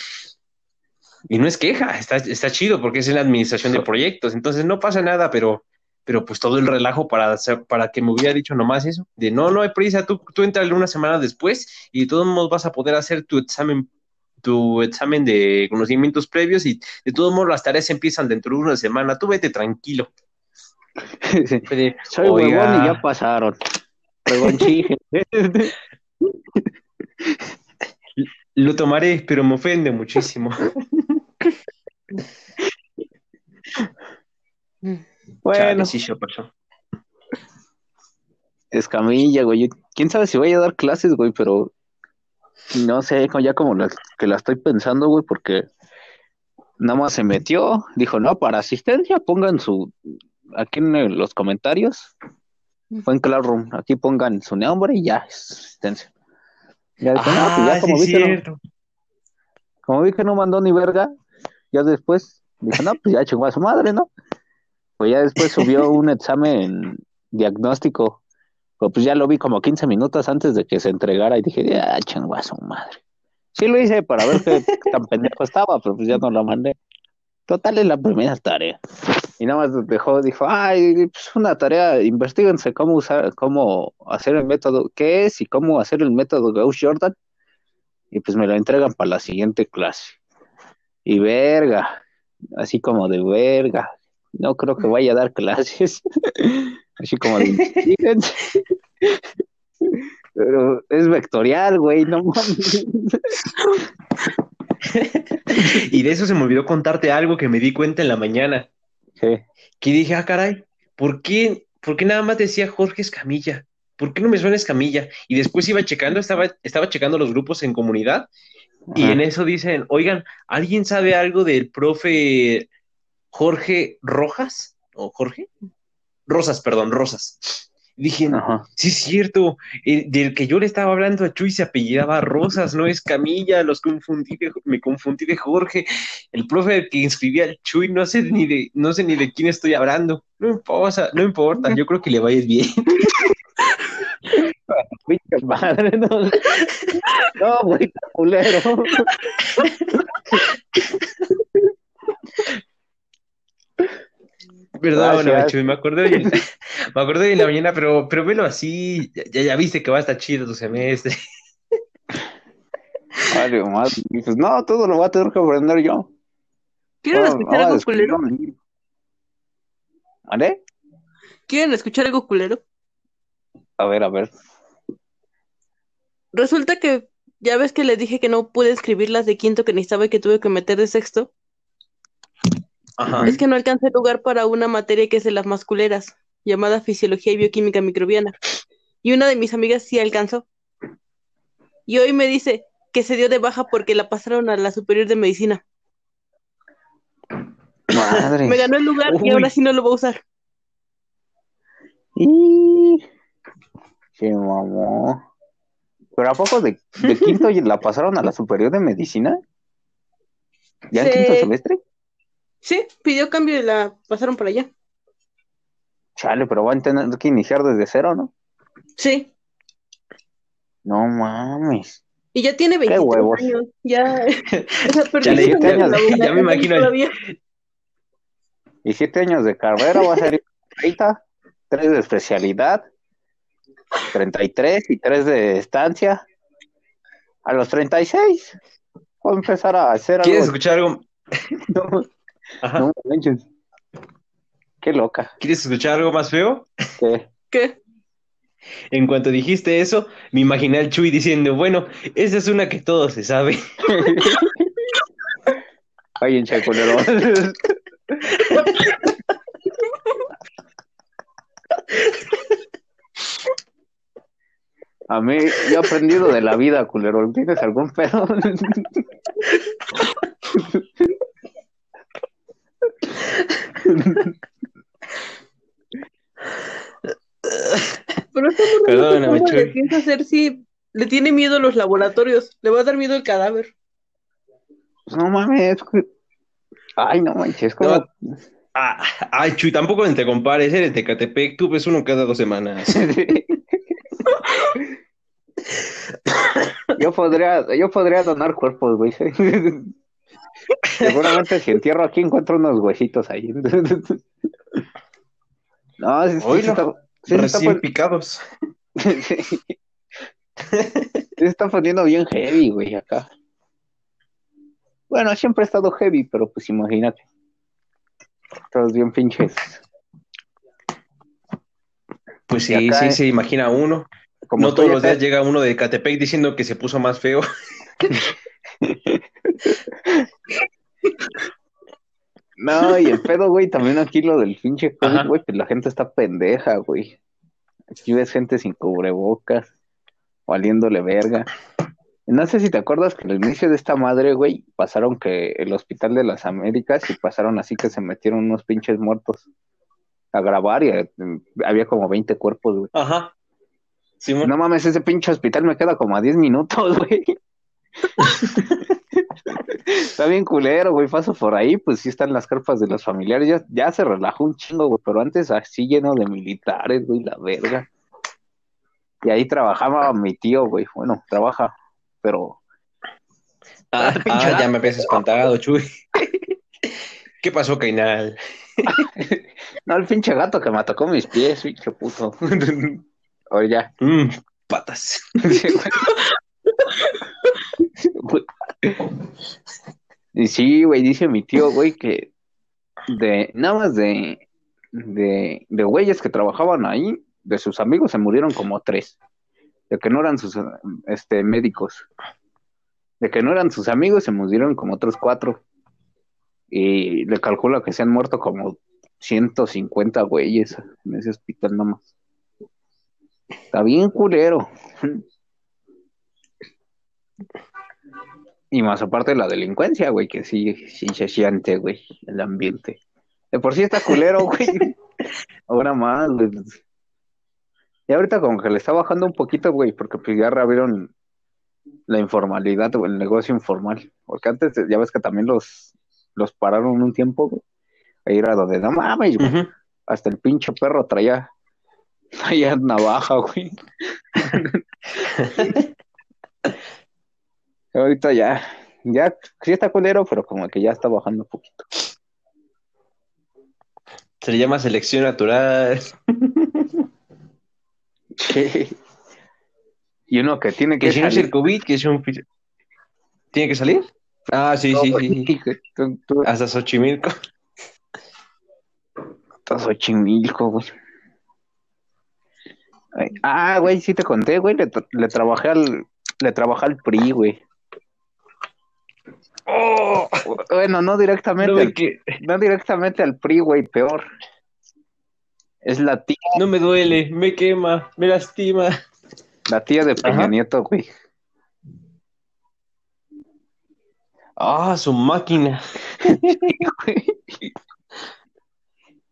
Y no es queja, está, está chido porque es en la administración de proyectos, entonces no pasa nada, pero, pero pues todo el relajo para, hacer- para que me hubiera dicho nomás eso, de no, no hay prisa, tú, tú entras una semana después y de todos modos vas a poder hacer tu examen tu examen de conocimientos previos y de todos modos las tareas empiezan dentro de una semana, tú vete tranquilo. Soy "Oiga". huevón y ya pasaron. Huevón chije. Lo tomaré, pero me ofende muchísimo. Bueno, sí se pasó. escamilla, güey. Yo- Quién sabe si voy a dar clases, güey, pero no sé, como- ya como la, que la estoy pensando, güey, porque nada más se metió, dijo, no, para asistencia pongan su, aquí en el- los comentarios, fue en Classroom, aquí pongan su nombre y ya, es asistencia. Ya dije, no, pues ya Ah, como sí, vi que no- como vi que no mandó ni verga, ya después dije, no, pues ya chingó a su madre, ¿no? Pues ya después subió un examen diagnóstico, pero pues ya lo vi como 15 minutos antes de que se entregara y dije, ya chingó a su madre. Sí lo hice para ver qué tan pendejo estaba, pero pues ya no lo mandé. Total es la primera tarea. Y nada más dejó, dijo, ay, pues una tarea, investiguense cómo usar, cómo hacer el método, qué es y cómo hacer el método Gauss Jordan. Y pues me lo entregan para la siguiente clase. Y verga, así como de verga. No creo que vaya a dar clases. Así como de. Pero es vectorial, güey, no mames. Y de eso se me olvidó contarte algo que me di cuenta en la mañana. Sí. Que dije, ah, caray, ¿por qué, por qué nada más decía Jorge Escamilla? ¿Por qué no me suena Escamilla? Y después iba checando, estaba, estaba checando los grupos en comunidad y en eso dicen, oigan, ¿alguien sabe algo del profe Jorge Rojas? ¿O Jorge? Rosas, perdón, Rosas. Dije, Ajá. sí es cierto, el del que yo le estaba hablando a Chuy se apellidaba Rosas, no es Camilla, los confundí de- me confundí de Jorge. El profe que inscribía al Chuy, no sé ni de, no sé ni de quién estoy hablando. No importa, no importa, yo creo que le vayas bien. Madre, no. No, güey, culero. Gracias. Chuy, me acordé hoy, en- me acordé hoy en la mañana, pero, pero velo así, ya, ya viste que va a estar chido tu semestre. Vale, más. Y pues no, todo lo voy a tener que aprender yo. ¿Quieren escuchar algo culero? ¿Vale? ¿Quieren escuchar algo culero? A ver, a ver. Resulta que ya ves que les dije que no pude escribir las de quinto que necesitaba y que tuve que meter de sexto. Ajá. Es que no alcancé lugar para una materia que es de las más culeras, llamada Fisiología y Bioquímica Microbiana. Y una de mis amigas sí alcanzó. Y hoy me dice que se dio de baja porque la pasaron a la superior de medicina. Madre. Me ganó el lugar y ahora sí no lo voy a usar. Y se mamó. Pero a poco de, de quinto la pasaron a la superior de medicina? ¿Ya en Sí. quinto semestre? Sí, pidió cambio y la pasaron para allá. Chale, pero van a tener que iniciar desde cero, ¿no? Sí, No mames. y ya tiene 23 huevos. años. Ya, o sea, Chale, ya- años laborales ya me imagino. todavía. Y siete años de carrera va a ser 30, tres de especialidad, 33 y tres de estancia. A los 36 voy a empezar a hacer ¿Quieres algo. escuchar algo? No, Ajá. no manches. Qué loca. ¿Quieres escuchar algo más feo? ¿Qué? ¿Qué? En cuanto dijiste eso, me imaginé al Chuy diciendo, bueno, esa es una que todo se sabe. Cállense, culero. A mí, yo he aprendido de la vida, culero. ¿Tienes algún pedo? Pero sé Perdóname, cómo le piensa hacer si le tiene miedo a los laboratorios. Le va a dar miedo el cadáver. No mames. Ay, no manches. como No. Ah, ay, Chuy, tampoco te compares, eres de Catepec, tú ves uno cada dos semanas. Yo podría, yo podría donar cuerpos, güey. Seguramente si entierro aquí encuentro unos huesitos ahí. No, sí, sí, Oílo. se está, sí está Recién picados. sí se está poniendo bien heavy, güey, acá. Bueno, siempre ha estado heavy, pero pues imagínate. Todos bien pinches. Pues sí, acá sí, es- se imagina uno. Como no todos los días llega uno de Catepec diciendo que se puso más feo. No, y el pedo, güey, también aquí lo del pinche COVID, güey, pues la gente está pendeja, güey. Aquí ves gente sin cubrebocas, valiéndole verga. No sé si te acuerdas que al inicio de esta madre, güey, pasaron que el Hospital de las Américas y pasaron así que se metieron unos pinches muertos a grabar y eh, había como 20 cuerpos, güey. Ajá. No mames, ese pinche hospital me queda como a 10 minutos, güey. Está bien culero, güey. Paso por ahí, pues sí están las carpas de los familiares. Ya, ya se relajó un chingo, güey. Pero antes así lleno de militares, güey, la verga. Y ahí trabajaba mi tío, güey. Bueno, trabaja, pero Ah, ah, ya me habías espantado, Chuy. ¿Qué pasó, Cainal? no, el pinche gato que me atacó mis pies, pinche puto. Oye, ya. Mm, patas. Y sí, güey, dice mi tío, güey, que de nada más de, de, de güeyes que trabajaban ahí, de sus amigos se murieron como tres. De que no eran sus este, médicos. De que no eran sus amigos se murieron como otros cuatro. Y le calcula que se han muerto como 150 güeyes en ese hospital nomás. Está bien culero. Y más aparte la delincuencia, güey, que sí, sí se siente, güey, el ambiente. De por sí está culero, güey. Ahora más, güey. Y ahorita como que le está bajando un poquito, güey, porque pues ya reabrieron la informalidad o el negocio informal. Porque antes ya ves que también los, los pararon un tiempo, güey. Ahí era donde, no mames, güey. Hasta el pinche perro traía, traía navaja, güey. Ahorita ya, ya, sí está culero, pero como que ya está bajando un poquito. Se le llama selección natural. Y uno que tiene Que que si no es salir. el COVID, que es un... ¿Tiene que salir? Ah, sí, sí, No, sí. sí. tú- tú Hasta Xochimilco. estás Xochimilco, güey. Ay, Ah, güey, sí te conté, güey, le, tra- le trabajé al, le trabajé al PRI, güey. ¡Oh! Bueno, no directamente, No al- que- no directamente al PRI, güey, peor. Es la tía, no me duele, me quema, me lastima. la tía de Peña Ajá. Nieto, güey. Ah, su máquina.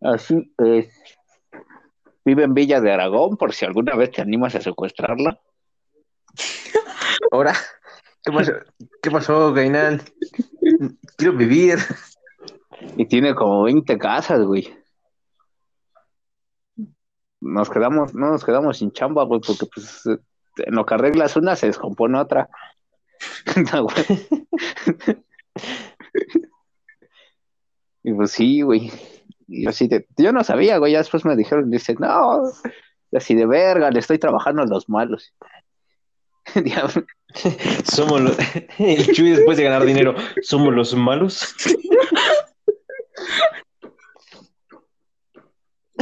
Así es. Vive en Villa de Aragón, por si alguna vez te animas a secuestrarla. Ahora, ¿qué pasó, ¿Qué pasó Gainal? Quiero vivir. Y tiene como 20 casas, güey. Nos quedamos, no nos quedamos sin chamba, güey, porque pues en lo que arreglas una se descompone otra. Y pues sí, güey. Y así de, yo no sabía, güey, ya después me dijeron, dice, no, así de verga, le estoy trabajando a los malos. Diablo. Somos los... El Chuy después de ganar dinero, ¿somos los malos?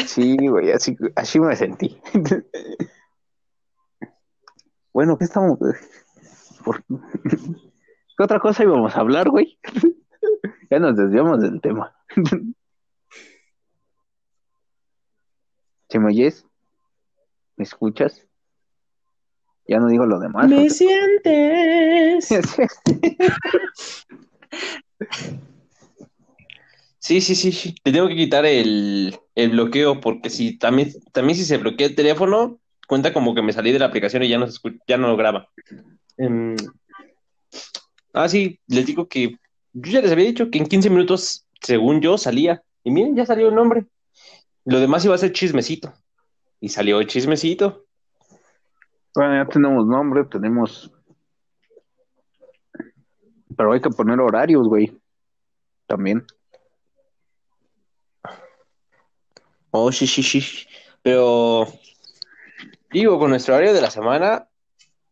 Sí, güey, así, así me sentí. Bueno, ¿qué estamos? ¿Qué otra cosa íbamos a hablar, güey? Ya nos desviamos del tema. ¿Se me oyes? ¿Me escuchas? Ya no digo lo demás. Me porque- sientes. Sí, sí, sí, sí. Te tengo que quitar el, el bloqueo porque si también, también si se bloquea el teléfono, cuenta como que me salí de la aplicación y ya no, ya no lo graba. Em, ah, sí, les digo que yo ya les había dicho que en 15 minutos, según yo, salía. Y miren, ya salió el nombre. Lo demás iba a ser chismecito. Y salió el chismecito. Bueno, ya tenemos nombre, tenemos. Pero hay que poner horarios, güey. También. Oh, sí, sí, sí. Pero, digo, con nuestro horario de la semana,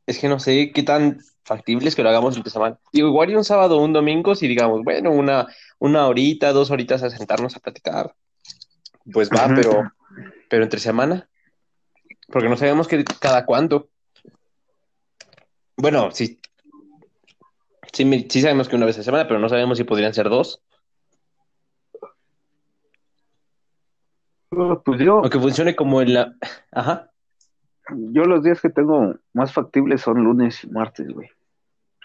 es que no sé qué tan factible es que lo hagamos entre semana. Digo, igual y un sábado o un domingo, si digamos, bueno, una, una horita, dos horitas a sentarnos a platicar, pues va, pero, pero entre semana, porque no sabemos que cada cuánto. Bueno, sí, sí, sabemos que una vez a semana, pero no sabemos si podrían ser dos, Pues yo, o que funcione como en la... Ajá. yo los días que tengo más factibles son lunes y martes, güey.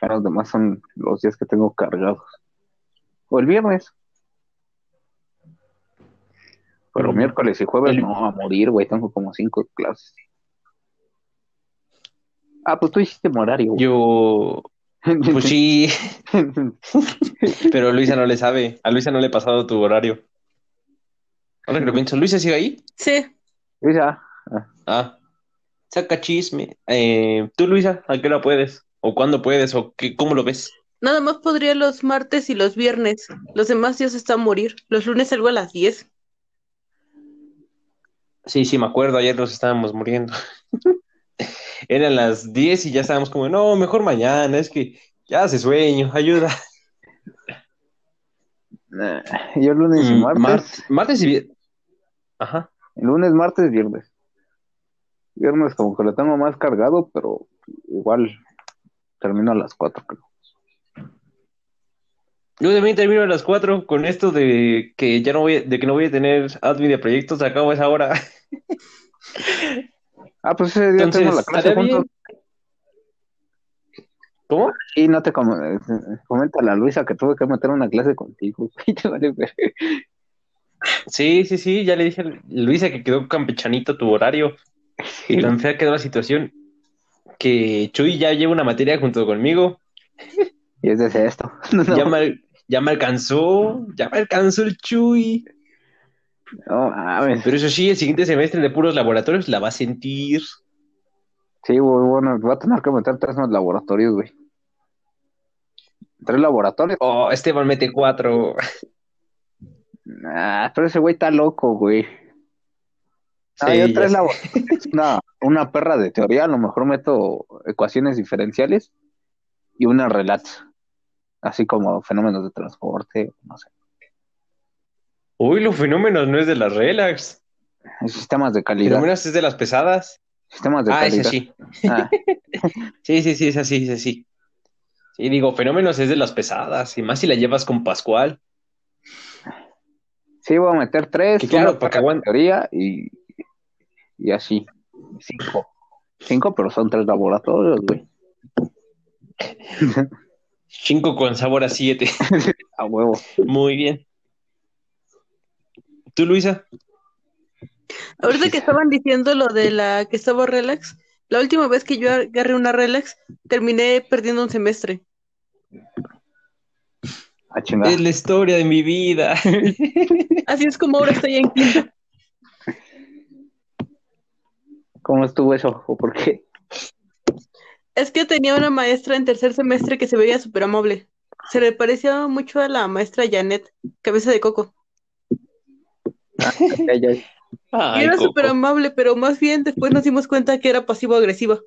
Los demás son los días que tengo cargados. O el viernes. Pero Mm. miércoles y jueves El- no, a morir, güey. Tengo como cinco clases. Ah, pues tú hiciste güey. Yo, pues sí, pero Luisa no le sabe. A Luisa no le he pasado tu horario. Ahora que lo pienso, ¿Luisa sigue ahí? Sí, Mira, Ah, saca chisme. Eh, tú, Luisa, ¿a qué hora puedes? ¿O cuándo puedes? ¿O qué, cómo lo ves? nada más podría los martes y los viernes. Los demás días están a morir. Los lunes salgo a las 10. Sí, sí, me acuerdo, ayer nos estábamos muriendo. Eran las 10 y ya estábamos como, no, mejor mañana, es que ya hace sueño, ayuda. eh, yo lunes y Mm, martes. mart- martes y viernes. Ajá. Lunes, martes, viernes. Viernes como que lo tengo más cargado, pero igual termino a las cuatro, creo. Yo también termino a las 4 con esto de que ya no voy, de que no voy a tener admin de proyectos, acabo esa hora. Ah, pues ese día Entonces, tengo la clase ¿estaría juntos. ¿Cómo? Y no te com eh, comenta la Luisa que tuve que meter una clase contigo. Sí, sí, sí, ya le dije a Luisa que quedó campechanito tu horario. Y tan fea quedó la situación que Chuy ya lleva una materia junto conmigo. Y es de esto. No, Ya me, ya me alcanzó, ya me alcanzó el Chuy. No mames. Pero eso sí, el siguiente semestre de puros laboratorios la va a sentir. Sí, güey, bueno, voy a tener que meter tres más laboratorios, güey. Tres laboratorios. Oh, Esteban mete cuatro. Ah, pero ese güey está loco, güey. Ah, Sí, yo tres laboratorios. Una, una perra de teoría, a lo mejor meto ecuaciones diferenciales y una relatos. Así como fenómenos de transporte, no sé. Uy, los fenómenos no es de las relax. Sistemas de calidad. Fenómenos es de las pesadas. Sistemas de Ah, ese calidad. sí. Ah, Sí, sí, sí, es así, es así. Sí, digo, fenómenos es de las pesadas, y más si la llevas con Pascual. sí, voy a meter tres, Que claro, para que aguante. teoría y, y así. Cinco. Cinco, pero son tres laboratorios, güey. Cinco con sabor a siete. A huevo. Muy bien. ¿Tú, Luisa? Ahorita que estaban diciendo lo de la que estaba relax, la última vez que yo agarré una relax, terminé perdiendo un semestre. Ah. Es la historia de mi vida. Así es como ahora estoy en quinto. ¿Cómo estuvo eso? ¿O por qué? Es que tenía una maestra en tercer semestre que se veía súper amable. Se le parecía mucho a la maestra Janet, cabeza de coco. Ah, Ay, era súper amable, pero más bien después nos dimos cuenta que era pasivo-agresiva.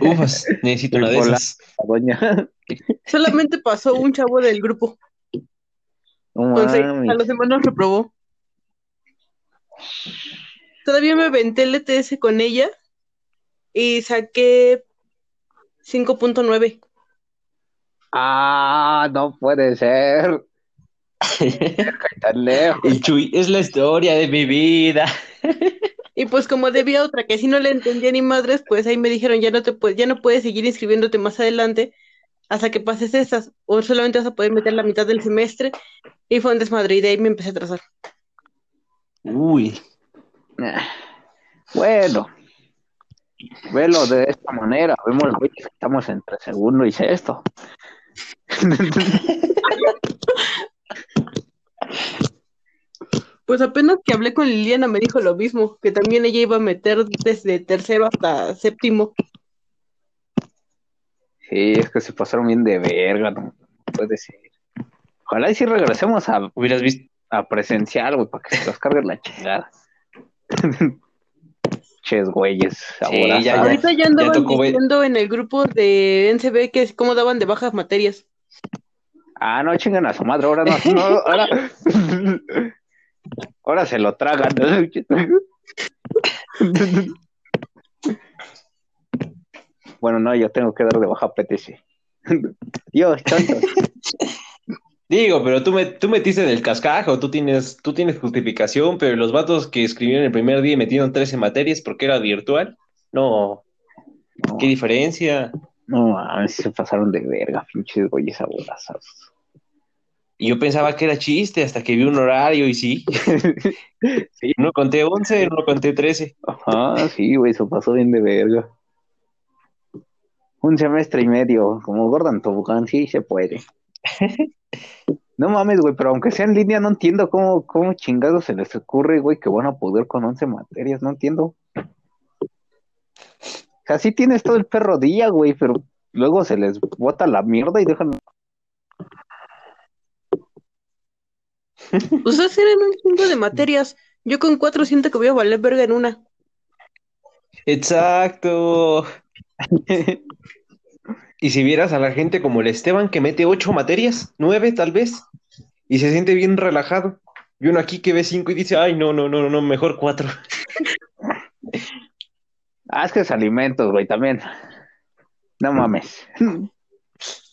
Ufas, necesito una de esas. Doña. Solamente pasó un chavo del grupo. A los demás nos reprobó. Todavía me aventé el ETS con ella y saqué 5.9. Ah, no puede ser. Tan lejos. El Chuy es la historia de mi vida. Y pues como debía otra que si no le entendía ni madres, pues ahí me dijeron ya no te puedes, ya no puedes seguir inscribiéndote más adelante hasta que pases estas, o solamente vas a poder meter la mitad del semestre. Y fue un desmadre, y de ahí me empecé a atrasar. Uy. Ah, Bueno, velo de esta manera. Vemos güey, que estamos entre segundo y sexto. Pues apenas que hablé con Liliana me dijo lo mismo, que también ella iba a meter desde tercero hasta séptimo. Sí, es que se pasaron bien de verga, no puede ser. Ojalá y si regresemos a, Hubieras visto. a presencial, güey, para que se los cargue la chingada. Ches, güeyes, ya, ya. Ahorita ya andaban tocó ver- diciendo en el grupo de NCB que es cómo daban de bajas materias. Ah, no chingan a su madre, ahora no, no, ahora. Ahora se lo tragan. Bueno, no, yo tengo que dar de baja PTC. Dios, tontos. Digo, pero tú, me, tú metiste del cascajo, tú tienes, tú tienes justificación, pero los vatos que escribieron el primer día y metieron 13 materias porque era virtual, no, qué diferencia. No mames, se pasaron de verga, pinches güeyes abolazos. Y yo pensaba que era chiste hasta que vi un horario y sí, Sí. no conté 11, no conté 13. Ajá, sí, güey, se pasó bien de verga. Un semestre y medio, como Gordon Tobogán, sí se puede. No mames, güey, pero aunque sea en línea, no entiendo cómo, cómo chingados se les ocurre, güey, que van a poder con 11 materias, no entiendo. O sea, sí tienes todo el perro día, güey, pero luego se les bota la mierda y dejan. Ustedes eran un chingo de materias. Yo con cuatro siento que voy a valer verga en una. Exacto. Y si vieras a la gente como el Esteban que mete ocho materias, nueve tal vez, y se siente bien relajado. Y uno aquí que ve cinco y dice, ay, no, no, no, no, mejor cuatro. Ah, es que es alimentos, güey, también. No mames.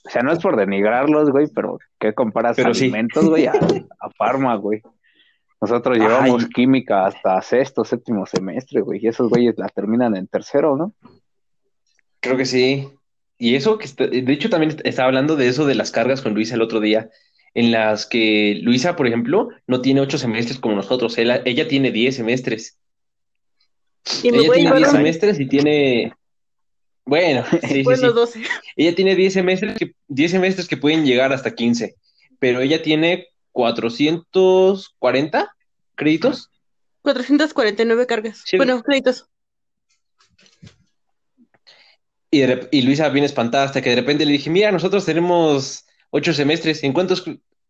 O sea, no es por denigrarlos, güey, pero ¿qué comparas Pero sí. alimentos, güey, a, a farma, güey? Nosotros llevamos Ay. química hasta sexto, séptimo semestre, güey, y esos güeyes la terminan en tercero, ¿no? Creo que sí. Y eso que está- de hecho también estaba hablando de eso de las cargas con Luisa el otro día, en las que Luisa, por ejemplo, no tiene ocho semestres como nosotros, ella, ella tiene diez semestres. Y Ella tiene diez semestres y tiene, bueno, sí, sí, bueno, sí. 12. Ella tiene 10 semestres que, 10 semestres que pueden llegar hasta 15, pero ella tiene 440 créditos. 449 cargas. Sí. Bueno, créditos. Y, de rep- y Luisa viene espantada hasta que de repente le dije, mira, nosotros tenemos 8 semestres. ¿En cuántos?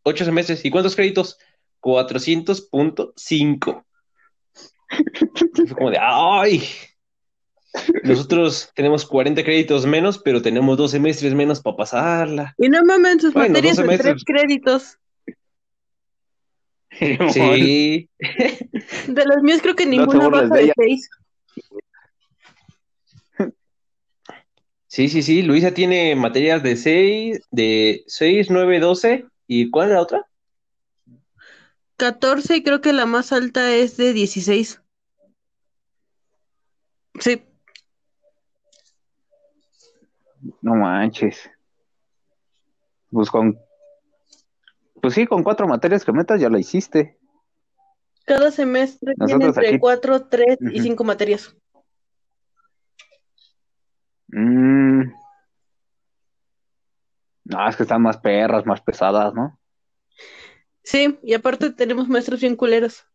8 semestres. ¿Y cuántos créditos? 400.5. Y Fue como de, ¡ay! Nosotros tenemos 40 créditos menos, pero tenemos dos semestres menos para pasarla. Y no mamen sus Bueno, materias en tres créditos. Sí. De los míos creo que No ninguna baja de. 6. Sí, sí, sí. Luisa tiene materias de 6, de 6, 9, 12. ¿Y cuál era la otra? 14 y creo que la más alta es de 16. Sí. No manches. Pues con. Pues sí, con cuatro materias que metas ya la hiciste. Cada semestre tiene entre aquí- cuatro, tres y cinco materias. Mm. No, es que están más perras, más pesadas, ¿no? Sí, y aparte tenemos maestros bien culeros.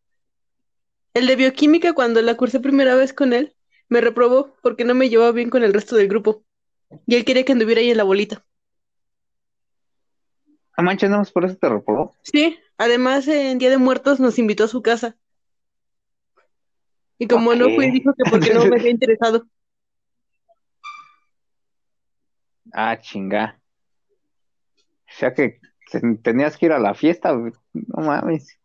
El de bioquímica, cuando la cursé primera vez con él, me reprobó porque no me llevaba bien con el resto del grupo. Y él quería que anduviera ahí en la bolita. Manches, no, por eso te reprobó. Sí, además en Día de Muertos nos invitó a su casa. Y como no fui, dijo que porque no me había interesado. Ah, chinga. O sea que te- tenías que ir a la fiesta. No mames.